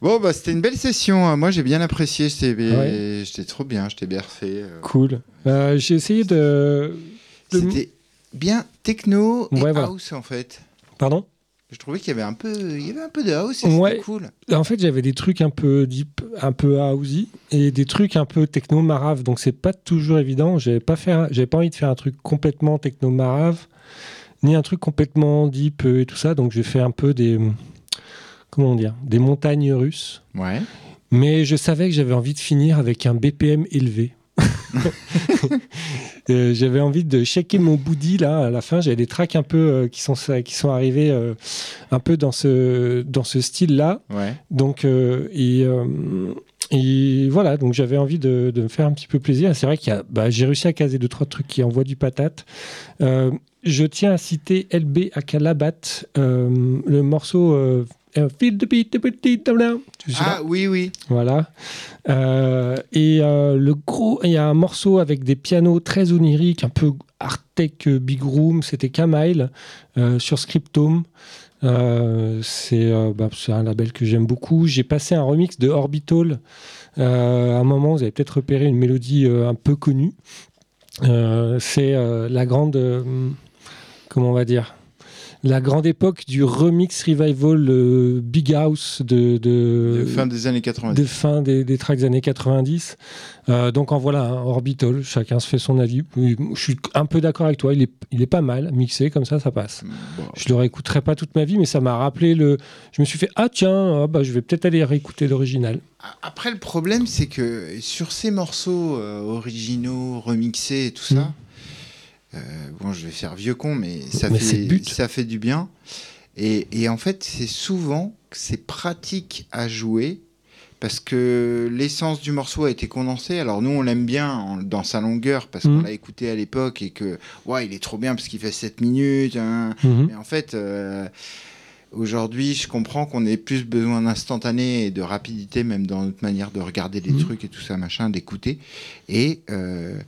Bon, bah, c'était une belle session. hein. Moi, j'ai bien apprécié. J'étais Ouais. trop bien. J'étais bercé. euh. Cool. Euh, J'ai essayé de. de- C'était bien techno et Ouais, voilà. house, en fait. Pardon? Je trouvais qu'il y avait un peu, il y avait un peu de house Ouais. c'était cool. En fait, j'avais des trucs un peu deep, un peu housey, et des trucs un peu techno marave. Donc, c'est pas toujours évident. J'avais pas j'avais pas envie de faire un truc complètement techno marave, ni un truc complètement deep et tout ça. Donc, j'ai fait un peu des, comment dire, des montagnes russes. Ouais. Mais je savais que j'avais envie de finir avec un BPM élevé. Euh, j'avais envie de shaker mon booty là à la fin. J'avais des tracks un peu euh, qui sont qui sont arrivés euh, un peu dans ce dans ce style là. Ouais. Donc et, et voilà. Donc j'avais envie de, de me faire un petit peu plaisir. C'est vrai a bah, j'ai réussi à caser deux trois trucs qui envoient du patate. Je tiens à citer LB Akalabat, le morceau Ah oui, oui. Voilà. Euh, et euh, le gros, il y a un morceau avec des pianos très oniriques, un peu art tech euh, big room. C'était Kamile euh, sur Scriptome. C'est bah, c'est un label que j'aime beaucoup. J'ai passé un remix de Orbital. À un moment, vous avez peut-être repéré une mélodie un peu connue. C'est la grande, comment on va dire, la grande époque du remix revival euh, Big House de, de, De fin des années 90. de fin des, des tracks des années 90. Euh, donc en voilà, un Orbital, chacun se fait son avis. Je suis un peu d'accord avec toi, il est, il est pas mal, mixé comme ça, ça passe. Bon. Je le réécouterai pas toute ma vie, mais ça m'a rappelé le. Je me suis fait ah tiens, ah, bah, je vais peut-être aller réécouter l'original. Après, le problème, c'est que sur ces morceaux euh, originaux, remixés et tout ça, Mm. Euh, bon, je vais faire vieux con, mais ça, Mais fait, but. ça fait du bien. Et, et en fait, c'est souvent que c'est pratique à jouer parce que l'essence du morceau a été condensée. Alors nous, on l'aime bien en- dans sa longueur parce qu'on Mm. l'a écouté à l'époque et que ouais, il est trop bien parce qu'il fait 7 minutes. hein. Mhm. Mais en fait, euh, aujourd'hui, je comprends qu'on ait plus besoin d'instantané et de rapidité, même dans notre manière de regarder les Mhm. trucs et tout ça, machin, d'écouter. Et euh,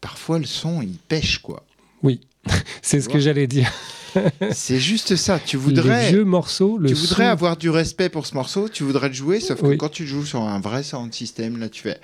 parfois, le son, il pêche, quoi. C'est ce que j'allais dire. C'est juste ça. Tu Les voudrais, vieux morceaux, le tu voudrais son- avoir du respect pour ce morceau, tu voudrais le jouer, sauf que Oui. quand tu le joues sur un vrai sound system, là, tu fais.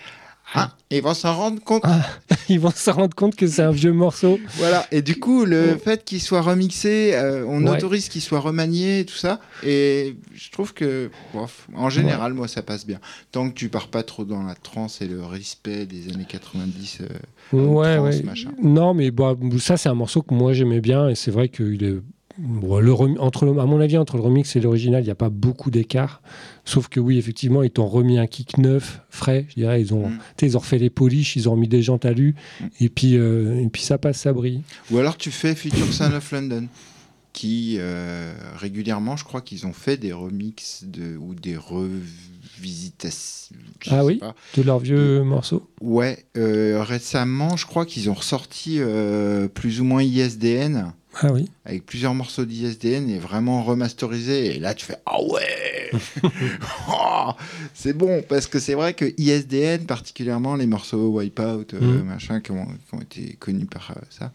Ah, ils vont s'en rendre compte. Ah, ils vont se rendre compte que c'est un vieux morceau. Voilà, et du coup, le Oh. fait qu'il soit remixé, euh, on Ouais. autorise qu'il soit remanié et tout ça. Et je trouve que, bof, en général, moi, ça passe bien. Tant que tu pars pas trop dans la transe et le respect des années 90. euh, Ouais, trance, ouais. machin. Non, mais bah, ça, c'est un morceau que moi j'aimais bien et c'est vrai qu'il est. bon, le rem- entre le- à mon avis, entre le remix et l'original, il n'y a pas beaucoup d'écart. Sauf que oui, effectivement, ils t'ont remis un kick neuf, frais. Je dirais, ils ont, Mm. ils ont refait les polish, ils ont remis des jantes à lu, Mm. et puis euh, et puis ça passe, ça brille. Ou alors tu fais Future Son of London, qui euh, régulièrement, je crois qu'ils ont fait des remixes de, ou des revisitations. Ah oui pas. De leurs vieux morceaux. Ouais, euh, récemment, je crois qu'ils ont ressorti euh, plus ou moins ISDN. Ah oui. avec plusieurs morceaux d'ISDN et vraiment remasterisé. Et là, tu fais Ah ouais Oh, C'est bon, parce que c'est vrai que ISDN, particulièrement les morceaux Wipeout, euh, Mhm. machin, qui ont, qui ont été connus par euh, ça,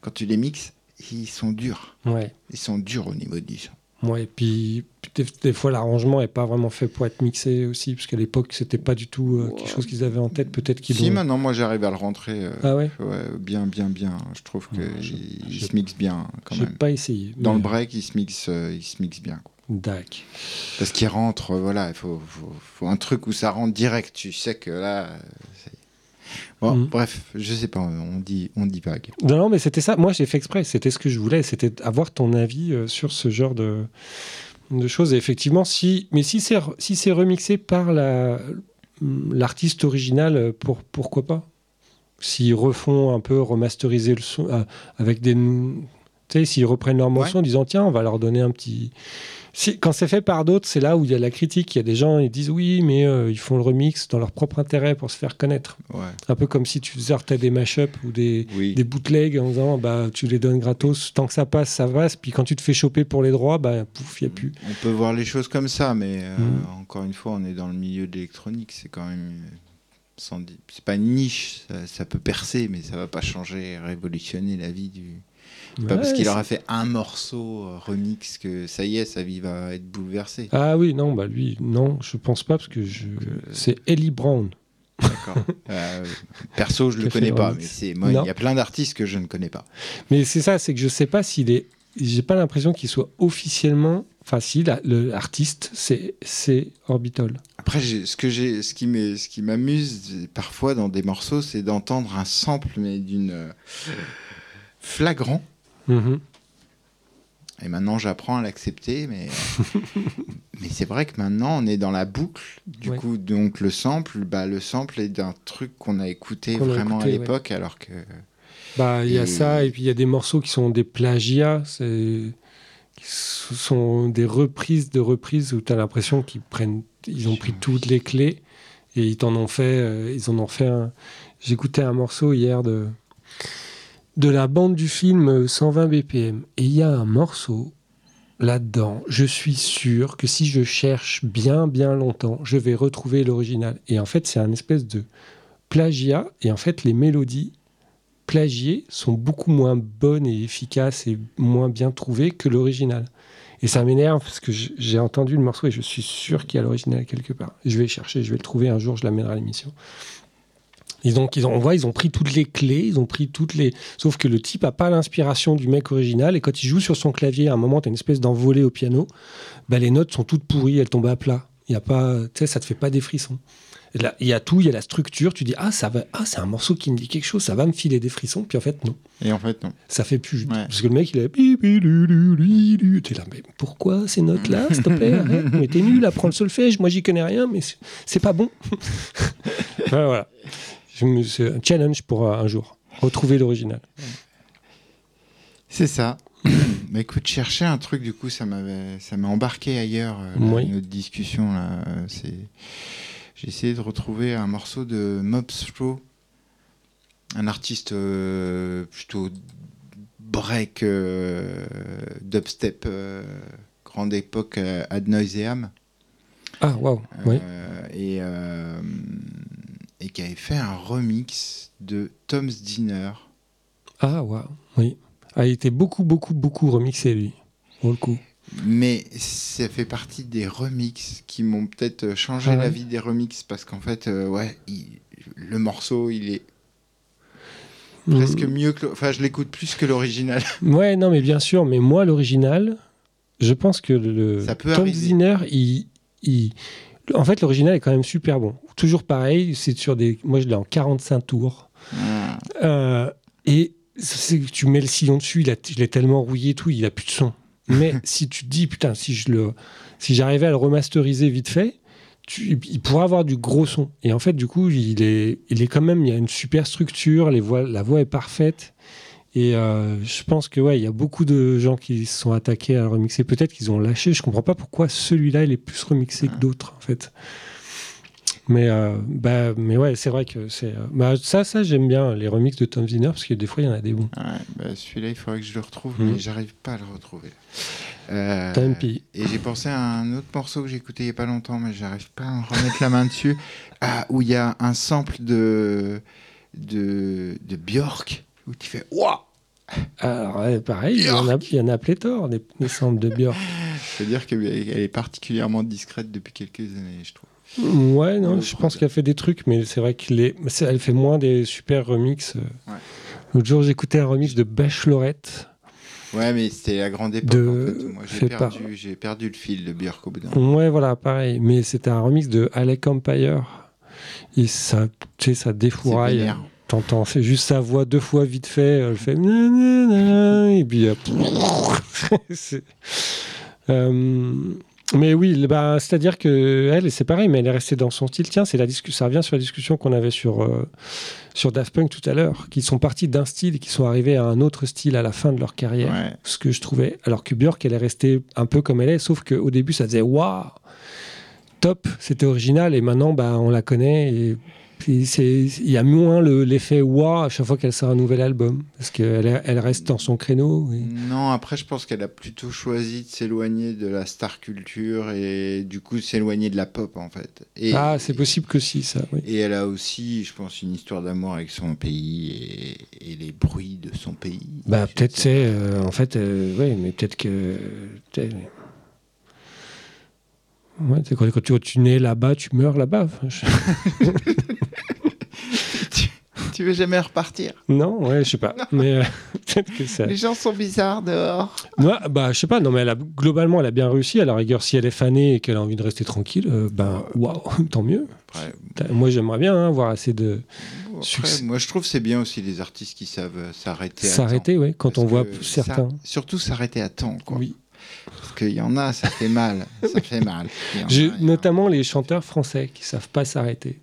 quand tu les mixes, ils sont durs. Ouais. Ils sont durs au niveau du son. Ouais, et puis des, des fois l'arrangement n'est pas vraiment fait pour être mixé aussi, parce qu'à l'époque c'était pas du tout euh, quelque chose qu'ils avaient en tête. Peut-être qu'ils Si maintenant, moi, j'arrive à le rentrer euh, Ah ouais. ouais, bien, bien, bien. Je trouve qu'il Ouais, je- il je- se mixe bien quand J'ai même. pas essayé. Dans le break, il se mixe, euh, il se mixe bien. quoi. Dac. Parce qu'il rentre, voilà, il faut, faut- faut un truc où ça rentre direct. Tu sais que là. Bon, Mhm. bref, je sais pas, on dit, on dit vague. Non, non, mais c'était ça. Moi, j'ai fait exprès. C'était ce que je voulais. C'était avoir ton avis euh, sur ce genre de, de choses. Et effectivement, si, mais si c'est si c'est remixé par la l'artiste original, euh, pour, pourquoi pas? S'ils refont un peu remasteriser le son euh, avec des. Tu sais, s'ils reprennent leur morceau en disant tiens, on va leur donner un petit. Si, quand c'est fait par d'autres, c'est là où il y a la critique. Il y a des gens qui disent oui, mais euh, ils font le remix dans leur propre intérêt pour se faire connaître. Ouais. Un peu comme si tu sortais des mashups ou des, Oui. des bootlegs en disant bah tu les donnes gratos tant que ça passe ça passe puis quand tu te fais choper pour les droits bah pouf y a plus On peut voir les choses comme ça, mais euh, Mhm. encore une fois, on est dans le milieu de l'électronique. C'est quand même. euh, C'est pas une niche, ça, ça peut percer, mais ça va pas changer, révolutionner la vie du. Pas parce qu'il aura fait un morceau euh, remix que ça y est, sa vie va être bouleversée. ah oui non bah lui non je pense pas parce que je euh, c'est Ellie Brown D'accord. Euh, perso, je le connais pas, remix. mais c'est moi, il y a plein d'artistes que je ne connais pas. mais c'est ça c'est que je sais pas s'il est j'ai pas l'impression qu'il soit officiellement enfin si la- le l'artiste c'est c'est Orbital Après, j'ai- ce que j'ai, ce qui m'est- ce qui m'amuse parfois dans des morceaux, c'est d'entendre un sample mais d'une euh, flagrant. Mhm. Et maintenant, j'apprends à l'accepter, mais mais c'est vrai que maintenant, on est dans la boucle. Du Ouais. coup, donc le sample, bah le sample est d'un truc qu'on a écouté Qu'on a vraiment écouté, à ouais. l'époque, alors que Bah, il y a Et- ça, et puis il y a des morceaux qui sont des plagiats, c'est qui sont des reprises de reprises où tu as l'impression qu'ils prennent, ils ont pris toutes les clés et ils t'en ont fait, euh, ils en ont fait un. J'écoutais un morceau hier de de la bande du film euh, 120 BPM et il y a un morceau là-dedans, je suis sûr que si je cherche bien, bien longtemps, je vais retrouver l'original. Et en fait, c'est un espèce de plagiat. Et en fait, les mélodies plagiées sont beaucoup moins bonnes et efficaces et moins bien trouvées que l'original. Et ça m'énerve parce que j'ai entendu le morceau et je suis sûr qu'il y a l'original quelque part. Je vais chercher, je vais le trouver un jour, je l'amènerai à l'émission. Et donc, ils ont, on voit, ils ont pris toutes les clés, ils ont pris toutes les. Sauf que le type a pas l'inspiration du mec original. Et quand il joue sur son clavier, à un moment, tu as une espèce d'envolée au piano. Bah, les notes sont toutes pourries, elles tombent à plat. Il y a pas, tu sais, ça te fait pas des frissons. Il y a tout, il y a la structure. Tu dis ah ça va, ah c'est un morceau qui me dit quelque chose, ça va me filer des frissons. Puis en fait non, Et en fait, non. ça fait plus. Ouais. Parce que le mec il a. T'es là mais pourquoi ces notes là, s'il te plaît arrête. Mais t'es nul à prendre le solfège. Moi j'y connais rien, mais c'est- pas bon. Voilà. C'est un challenge pour un jour. Retrouver l'original. C'est ça. Mais écoute, chercher un truc, du coup, ça m'avait, ça m'a embarqué ailleurs. euh, là, Oui. Une autre discussion là. euh, C'est, j'ai essayé de retrouver un morceau de Mob Straw, un artiste euh, plutôt break, euh, dubstep, grande époque ad nauseam. Ah waouh. Oui. Et, et qui avait fait un remix de Tom's Dinner. Ah waouh. Oui. Il était beaucoup beaucoup beaucoup remixé lui. Pour le coup. Mais ça fait partie des remixes qui m'ont peut-être changé Ah la vie des remixes parce qu'en fait, euh, ouais, il- le morceau, il est presque Mm. mieux que. Enfin, je l'écoute plus que l'original. Ouais, non, mais bien sûr, mais moi, l'original, je pense que le Ça peut Tom arriver. Ziner, il, il- en fait, l'original est quand même super bon. Toujours pareil, c'est sur des. Moi, je l'ai en 45 tours. Ah, Euh, et tu mets le sillon dessus, il a, je l'ai tellement rouillé et tout, il a plus de son. Mais si tu te dis, putain, si je le, si j'arrivais à le remasteriser vite fait, tu, il pourrait avoir du gros son. Et en fait, du coup, il est, il est quand même, il y a une super structure, les voix, la voix est parfaite. Et euh, je pense que ouais, il y a beaucoup de gens qui se sont attaqués à le remixer. Peut-être qu'ils ont lâché. Je comprends pas pourquoi celui-là il est plus remixé que d'autres en fait. Mais euh, bah, mais ouais, c'est vrai que c'est euh, bah, ça, ça j'aime bien les remixes de Tom Ziner parce que des fois il y en a des bons. ouais, bah, celui-là, il faudrait que je le retrouve, Mhm. mais j'arrive pas à le retrouver. Euh, Tant pis. et j'ai pensé à un autre morceau que j'ai écouté il y a pas longtemps, mais j'arrive pas à me remettre la main dessus. Ah, où il y a un sample de, de, de Björk, où tu fais Waouh Alors ouais, pareil, il y en a, il y en a pléthore des, des samples de Björk. C'est-à-dire qu'elle est particulièrement discrète depuis quelques années, je trouve. Ouais, non, je pense qu'elle fait des trucs, mais c'est vrai qu'elle elle fait moins des super remixes. Ouais. L'autre jour, j'écoutais un remix de Bachelorette. Ouais, mais c'était la grande époque. De- En fait. Moi, j'ai fait par- perdu, perdu le fil de Björk au bout d'un moment. Ouais, voilà, pareil. Mais c'était un remix de Alec Empire. Et ça, tu sais, ça C'est défouraille. T'entends, c'est juste sa voix deux fois vite fait. Elle fait. nanana, Et puis. euh, Euh, mais oui, bah, c'est-à-dire que elle, c'est pareil, mais elle est restée dans son style. Tiens, c'est la. Ça revient sur la discussion qu'on avait sur euh, sur Daft Punk tout à l'heure, qui sont partis d'un style et qui sont arrivés à un autre style à la fin de leur carrière. Ouais. Ce que je trouvais. Alors que Björk, elle est restée un peu comme elle est, sauf qu'au début, ça faisait waouh, top, c'était original, et maintenant, bah, on la connaît. Et il y a moins le- l'effet waouh à chaque fois qu'elle sort un nouvel album, parce qu'elle est- elle reste dans son créneau. et- Non, après, je pense qu'elle a plutôt choisi de s'éloigner de la star culture et du coup de s'éloigner de la pop, en fait. Et, ah, c'est possible que si, ça. Oui. Et elle a aussi, je pense, une histoire d'amour avec son pays et, et les bruits de son pays. Bah, peut-être, c'est. euh, en fait, euh, ouais, mais peut-être que. Ouais, quand, quand tu, tu nais là-bas, tu meurs là-bas. Enfin, je- tu, tu veux jamais repartir Non, ouais, je sais pas. Mais euh, peut-être que ça. Les gens sont bizarres dehors. Moi, bah, je sais pas, non, mais elle a, globalement, elle a bien réussi. À la rigueur, si elle est fanée et qu'elle a envie de rester tranquille, euh, ben, waouh, tant mieux. Moi, j'aimerais bien hein, voir assez de après, Succès. moi, je trouve que c'est bien aussi les artistes qui savent euh, s'arrêter. s'arrêter, ouais, quand on voit certains. ça- surtout s'arrêter à temps, quoi. Oui. Qu'il y en a, ça fait mal. ça fait mal. A, a. notamment les chanteurs français qui savent pas s'arrêter.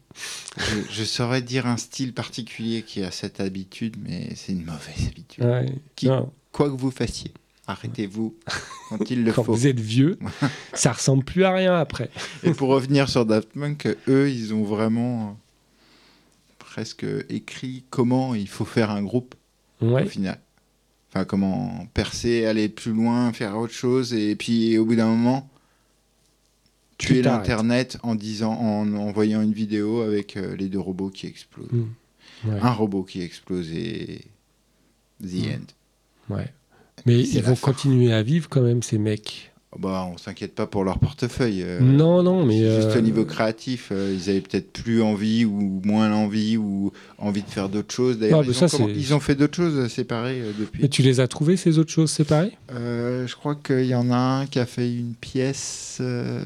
Je, je saurais dire un style particulier qui a cette habitude, mais c'est une mauvaise habitude. Ouais. Qui- Non, Quoi que vous fassiez, arrêtez-vous quand il le quand faut. vous êtes vieux, ça ressemble plus à rien après. Et pour revenir sur Daft Punk, eux, ils ont vraiment euh, presque écrit comment il faut faire un groupe Ouais. au final. Enfin, comment percer, aller plus loin, faire autre chose, et puis au bout d'un moment, Tu tuer l'internet en disant, en envoyant une vidéo avec euh, les deux robots qui explosent. Mm. Ouais. Un robot qui explose et the Mm. end. Ouais. Mais ils vont fin. continuer à vivre quand même, ces mecs. Bah, on s'inquiète pas pour leur portefeuille. euh, non, non, mais. c'est Juste euh, au niveau créatif, euh, ils avaient peut-être plus envie ou moins l'envie ou envie de faire d'autres choses. D'ailleurs, mais ils, ça, ont ils fait d'autres choses euh, séparées euh, depuis. Et tu les as trouvés, ces autres choses séparées? Euh, je crois qu'il y en a un qui a fait une pièce euh,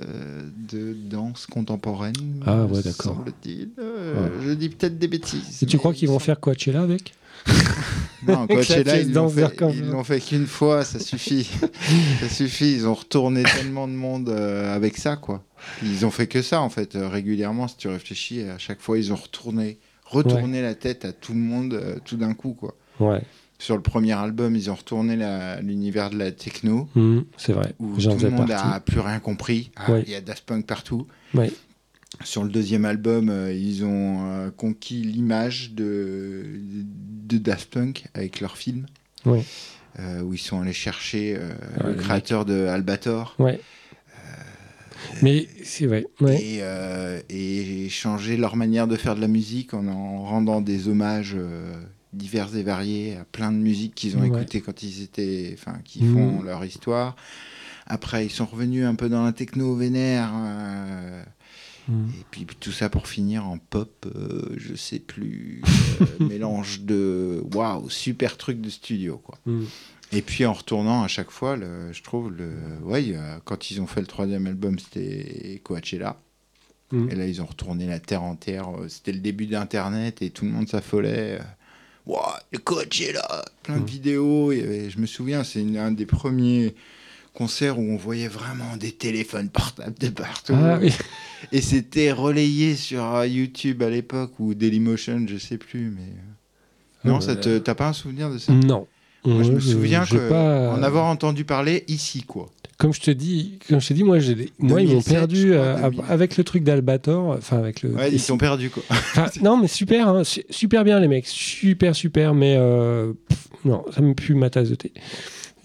de danse contemporaine. Ah, ouais, d'accord. semble-t-il. Euh, Je dis peut-être des bêtises. Et tu mais crois il qu'ils vont faire Coachella avec? Non, Coachella, ils l'ont fait, ils fait qu'une fois, ça suffit. ça suffit, ils ont retourné tellement de monde euh, avec ça, quoi. Ils ont fait que ça, en fait, euh, régulièrement, si tu réfléchis, à chaque fois, ils ont retourné, retourné la tête à tout le monde euh, tout d'un coup, quoi. Ouais, Sur le premier album, ils ont retourné l'univers de la techno, Mhm, c'est vrai. où tout le monde partie. a plus rien compris. Ah, Ouais. Il y a Daft Punk partout. Ouais. Sur le deuxième album, euh, ils ont euh, conquis l'image de, de Daft Punk avec leur film. Ouais. Euh, où ils sont allés chercher Ouais, le créateur de Albator Ouais. Mais c'est vrai. Ouais. et, et changer leur manière de faire de la musique en en rendant des hommages divers et variés à plein de musiques qu'ils ont écoutées quand ils étaient, enfin, qui Mhm. font leur histoire. Après, ils sont revenus un peu dans la techno vénère. Mhm. et puis tout ça pour finir en pop, euh, je sais plus, euh, mélange de waouh, super truc de studio quoi. Mhm. Et puis en retournant à chaque fois, le, je trouve le, ouais, quand ils ont fait le troisième album, c'était Coachella. Mhm. Et là, ils ont retourné la terre entière. euh, C'était le début d'Internet et tout le monde s'affolait. euh, Waouh, le Coachella Plein de vidéos. Et, je me souviens, c'est un des premiers concerts où on voyait vraiment des téléphones portables de partout. Ah oui. Et c'était relayé sur euh, YouTube à l'époque ou Dailymotion, je sais plus. Mais euh, non, Ah, ça bah, te- t'as pas un souvenir de ça? Non. Moi, je me souviens que pas- en avoir entendu parler ici, quoi. Comme je te dis, comme je te dis, moi, j'ai ils m'ont 2007, perdu je crois, euh, 2000. avec le truc d'Albator, enfin avec le. Ouais, ils sont perdus, quoi. Enfin, non, mais super, hein, su- super bien les mecs, super, super, mais euh, pff, non, ça me pue ma tasse de thé.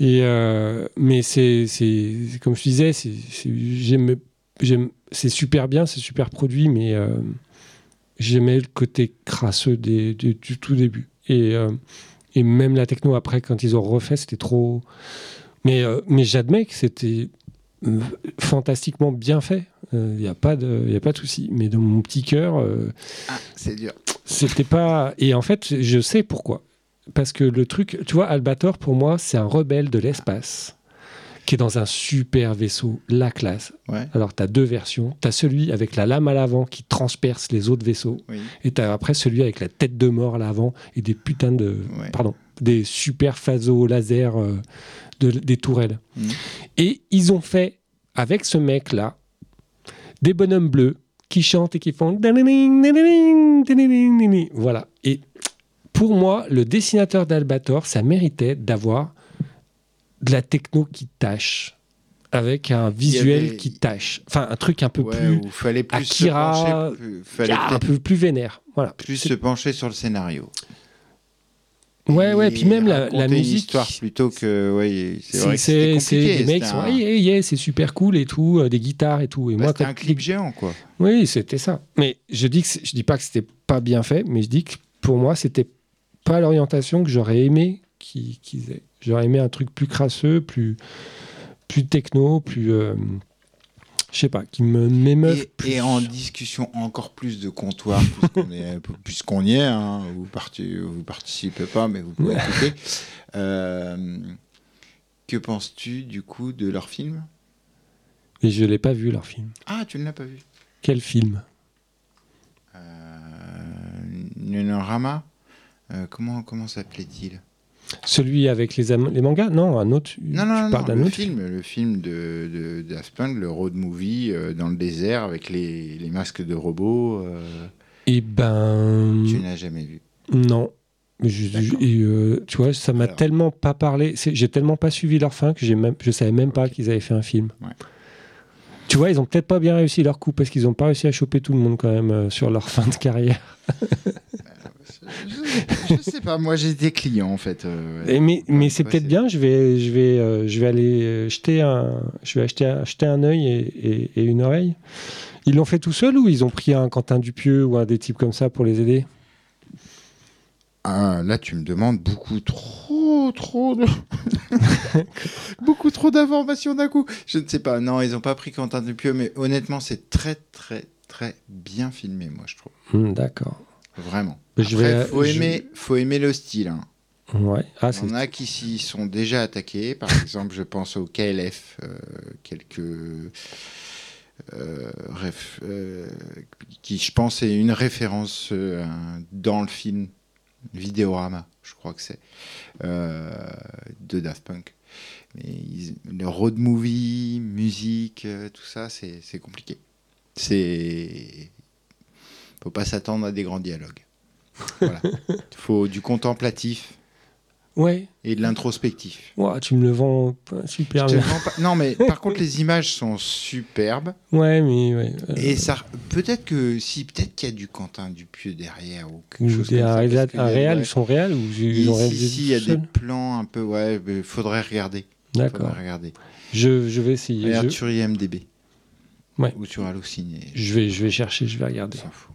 Et euh, mais c'est, c'est, c'est comme je disais, c'est, j'aime, j'aime, c'est super bien, c'est super produit, mais euh, j'aimais le côté crasseux des, du, du tout début. Et, euh, et même la techno après, quand ils ont refait, c'était trop. Mais, euh, mais j'admets que c'était fantastiquement bien fait. Il n'y a pas de, y a pas de souci. Mais dans mon petit cœur. Ah, c'est dur. c'était pas. Et en fait, je sais pourquoi. Parce que le truc, tu vois, Albator, pour moi, c'est un rebelle de l'espace qui est dans un super vaisseau, la classe. Ouais. Alors, tu as deux versions. Tu as celui avec la lame à l'avant qui transperce les autres vaisseaux. Oui. Et tu as après celui avec la tête de mort à l'avant et des putains de. Ouais. Pardon. Des super phasos laser euh, de, des tourelles. Mhm. Et ils ont fait, avec ce mec-là, des bonhommes bleus qui chantent et qui font. Voilà. Et pour moi, le dessinateur d'Albator, ça méritait d'avoir de la techno qui tâche. Avec un visuel avait- qui tâche. Enfin, un truc un peu Ouais, plus. fallait plus Akira, se pencher, plus, fallait un peu plus vénère. Voilà. plus se pencher sur le scénario. Ouais, ouais, Et puis même la, la une musique. histoire plutôt que, ouais, c'est C'est des mecs sont un- yeah, yeah, c'est super cool et tout, euh, des guitares et tout. Et bah, moi, c'était un clip géant, quoi. Oui, c'était ça. Mais je dis que je dis pas que c'était pas bien fait, mais je dis que pour moi, c'était pas l'orientation que j'aurais aimé qu'ils qu'ils aient. J'aurais aimé un truc plus crasseux, plus plus techno, plus euh, je sais pas, qui me m'émeuve Et, plus. et en discussion encore plus de comptoir, puisqu'on est- puisqu'on y est, hein, vous, parti- vous participez pas, mais vous pouvez écouter. Euh, que penses-tu du coup de leur film? Et je l'ai pas vu leur film. Ah, tu ne l'as pas vu? Quel film? Euh, Euh, Comment, comment s'appelait-il? Celui avec les, mangas? Non, un autre. Non, tu non, non, parles non, d'un le autre? film, le film de, de Daft Punk, le road movie euh, dans le désert avec les, les masques de robots. euh, Eh ben. Tu n'as jamais vu. Non. Mais je- je- D'accord. et, euh, tu vois, ça m'a tellement pas parlé. J'ai tellement pas suivi leur fin que même, je savais même pas qu'ils avaient fait un film. Ouais. Tu vois, ils ont peut-être pas bien réussi leur coup parce qu'ils ont pas réussi à choper tout le monde quand même euh, sur leur fin de carrière. Je, je sais pas, moi j'ai des clients en fait. euh. Et mais mais c'est peut-être bien. Je vais je vais euh, je vais aller euh, jeter un je vais acheter acheter un œil et, et- et une oreille. Ils l'ont fait tout seul ou ils ont pris un Quentin Dupieux ou un des types comme ça pour les aider? Ah, là, tu me demandes beaucoup trop, trop de... beaucoup trop d'informations d'un coup. Je ne sais pas. Non, ils n'ont pas pris Quentin Dupieux, mais honnêtement, c'est très, très, très bien filmé, moi, je trouve. Hmm, D'accord. Vraiment. Je Après, vais- faut je- aimer, faut aimer le style. hein. Ouais. Ah Il y en a qui s'y sont déjà attaqués. Par exemple, je pense au KLF, euh, quelques euh, ref- euh, qui, je pense, est une référence dans le film Vidéorama, je crois que c'est, de Daft Punk. Mais ils- le road movie, musique, tout ça, c'est c'est compliqué. C'est faut pas s'attendre à des grands dialogues. Voilà. Il faut du contemplatif ouais. et de l'introspectif. Ouah, tu me le vends super bien. pas- Non, mais par contre, les images sont superbes. Ouais, mais ouais. euh, Et ça, peut-être que si, peut-être qu'il y a du Quentin Dupieux derrière ou quelque ou chose des- comme ça, réal, un ouais. ils sont réels ou ils ont réalisé ici, il y a des plans un peu, ouais, mais faudrait regarder. D'accord. Regarder. Je, je vais essayer. Regarde Je, sur IMDb. Ouais. Ou sur Allociné. je vais je vais chercher, je vais regarder. On s'en fout.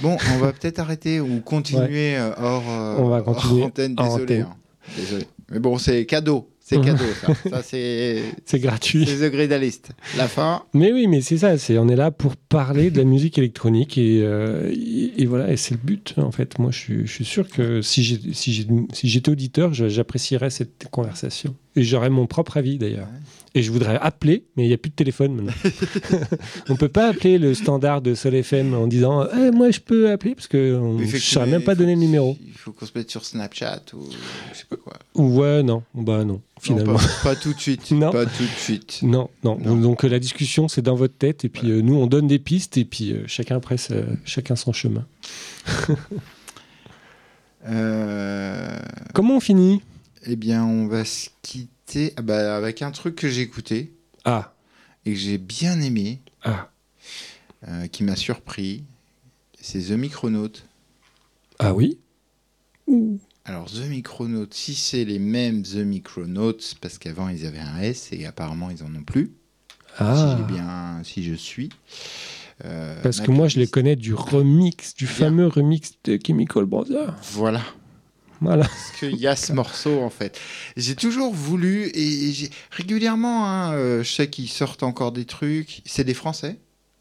Bon, on va peut-être arrêter ou continuer euh, hors, euh, On va hors continuer antenne. Désolé. hein. Désolé. Mais bon, c'est cadeau. C'est cadeau, ça. ça c'est C'est gratuit. c'est The Gridalist. La fin, Mais oui, mais c'est ça, c'est on est là pour parler de la musique électronique et, euh, et, et voilà, et c'est le but en fait. Moi, je suis, je suis sûr que si j'ai- si j'ai- si j'étais auditeur, j'apprécierais cette conversation et j'aurais mon propre avis d'ailleurs. Et je voudrais appeler, mais il n'y a plus de téléphone maintenant. on peut pas appeler le standard de Sol FM en disant Eh, moi je peux appeler parce que on- je ne saurais même pas donner le numéro. Il faut qu'on se mette sur Snapchat ou je sais pas quoi. Ou ouais, non, bah non, Non, finalement. pas, pas tout de suite. Non. Pas tout de suite. Non, non, Non. Donc euh, la discussion, c'est dans votre tête, et puis euh, nous, on donne des pistes, et puis euh, chacun presse, euh, chacun son chemin. Euh, Comment on finit? Eh bien, on va se quitter ah bah, avec un truc que j'ai écouté Ah, et que j'ai bien aimé, ah, euh, qui m'a surpris. C'est The Micronaut. ah oui? Alors, The Micronaut, si c'est les mêmes The Micronauts, parce qu'avant ils avaient un S et apparemment ils en ont plus. Ah, Si bien, si je suis. Euh, parce que moi, je les connais du remix, du Bien. fameux remix de Chemical Brothers. Voilà. Voilà. Parce qu'il y a ce morceau en fait. J'ai toujours voulu et j'ai régulièrement, hein, euh, je sais qu'ils sortent encore des trucs. C'est des Français.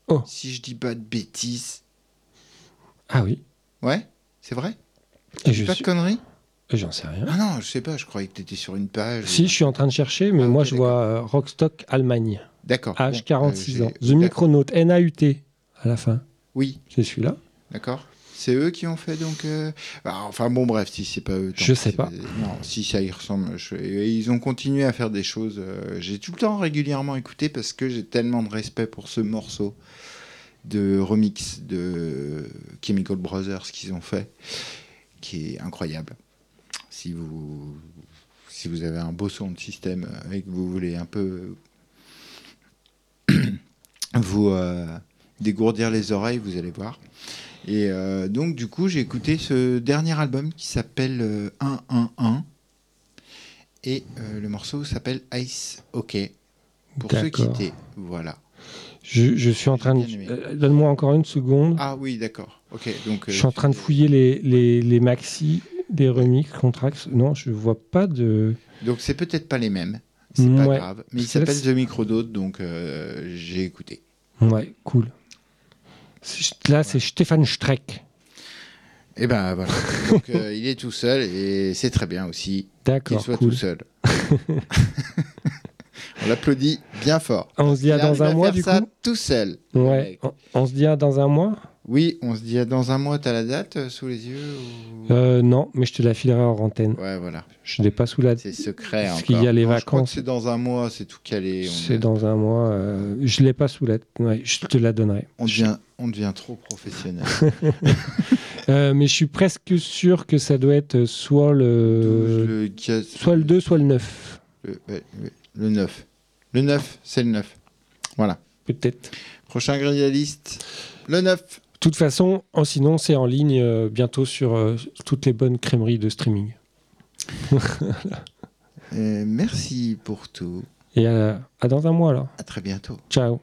Oh. Si je dis pas de bêtises. Ah oui. Ouais, c'est vrai. Et Je pas suis- de conneries. J'en sais rien. Ah non, je sais pas. Je croyais que tu étais sur une page. Si, je suis en train de chercher, mais Ah, moi, je vois euh, Rockstock Allemagne, D'accord. âge bon, 46 euh, ans. The Micronaut, N-A-U-T, à la fin. Oui, C'est celui-là. d'accord. C'est eux qui ont fait donc. euh, ah, enfin bon, bref, si c'est pas eux. Je sais pas. Non, si ça y ressemble. je- Ils ont continué à faire des choses. euh, J'ai tout le temps régulièrement écouté parce que j'ai tellement de respect pour ce morceau de remix de Chemical Brothers qu'ils ont fait, qui est incroyable. Si vous si vous avez un beau son de système et que vous voulez un peu vous euh, dégourdir les oreilles, vous allez voir. Et euh, donc, du coup, j'ai écouté ce dernier album qui s'appelle euh, 111. Et euh, le morceau s'appelle Ice OK. Pour se D'accord. quitter. Voilà. Je, je suis en train de. euh, Donne-moi encore une seconde. Ah oui, d'accord. Ok. Donc, je suis en train de fouiller les, les, les maxi des remix, Contracts. Non, je vois pas de. Donc, c'est peut-être pas les mêmes. C'est pas Ouais. grave. Mais il s'appelle The Microdose, donc j'ai écouté. Ouais, cool. Là, c'est Stéphane Streck. Et ben voilà. donc, euh, il est tout seul et c'est très bien aussi qu'il soit cool. tout seul. On l'applaudit bien fort. On se dit à dans un mois, du ça coup tout seul. Ouais. on se dit à dans un mois Oui, on se dit à dans un mois, t'as la date euh, sous les yeux ou- euh, Non, mais je te la filerai en antenne. Ouais, voilà. Je l'ai pas sous la. C'est secret Parce qu'il y a les Non, vacances. c'est dans un mois, c'est tout calé. C'est dans un mois. euh, Je l'ai pas sous la. Ouais, je te la donnerai. on devient, on devient trop professionnel. Euh, mais je suis presque sûr que ça doit être soit le, soit le 2, soit le 9. le, le 9. Le 9, c'est le 9. Voilà. Peut-être. Prochain liste, le 9. De toute façon, en- sinon, c'est en ligne euh, bientôt sur euh, toutes les bonnes crèmeries de streaming. Euh, merci pour tout. Et à, à dans un mois, là. À très bientôt. Ciao.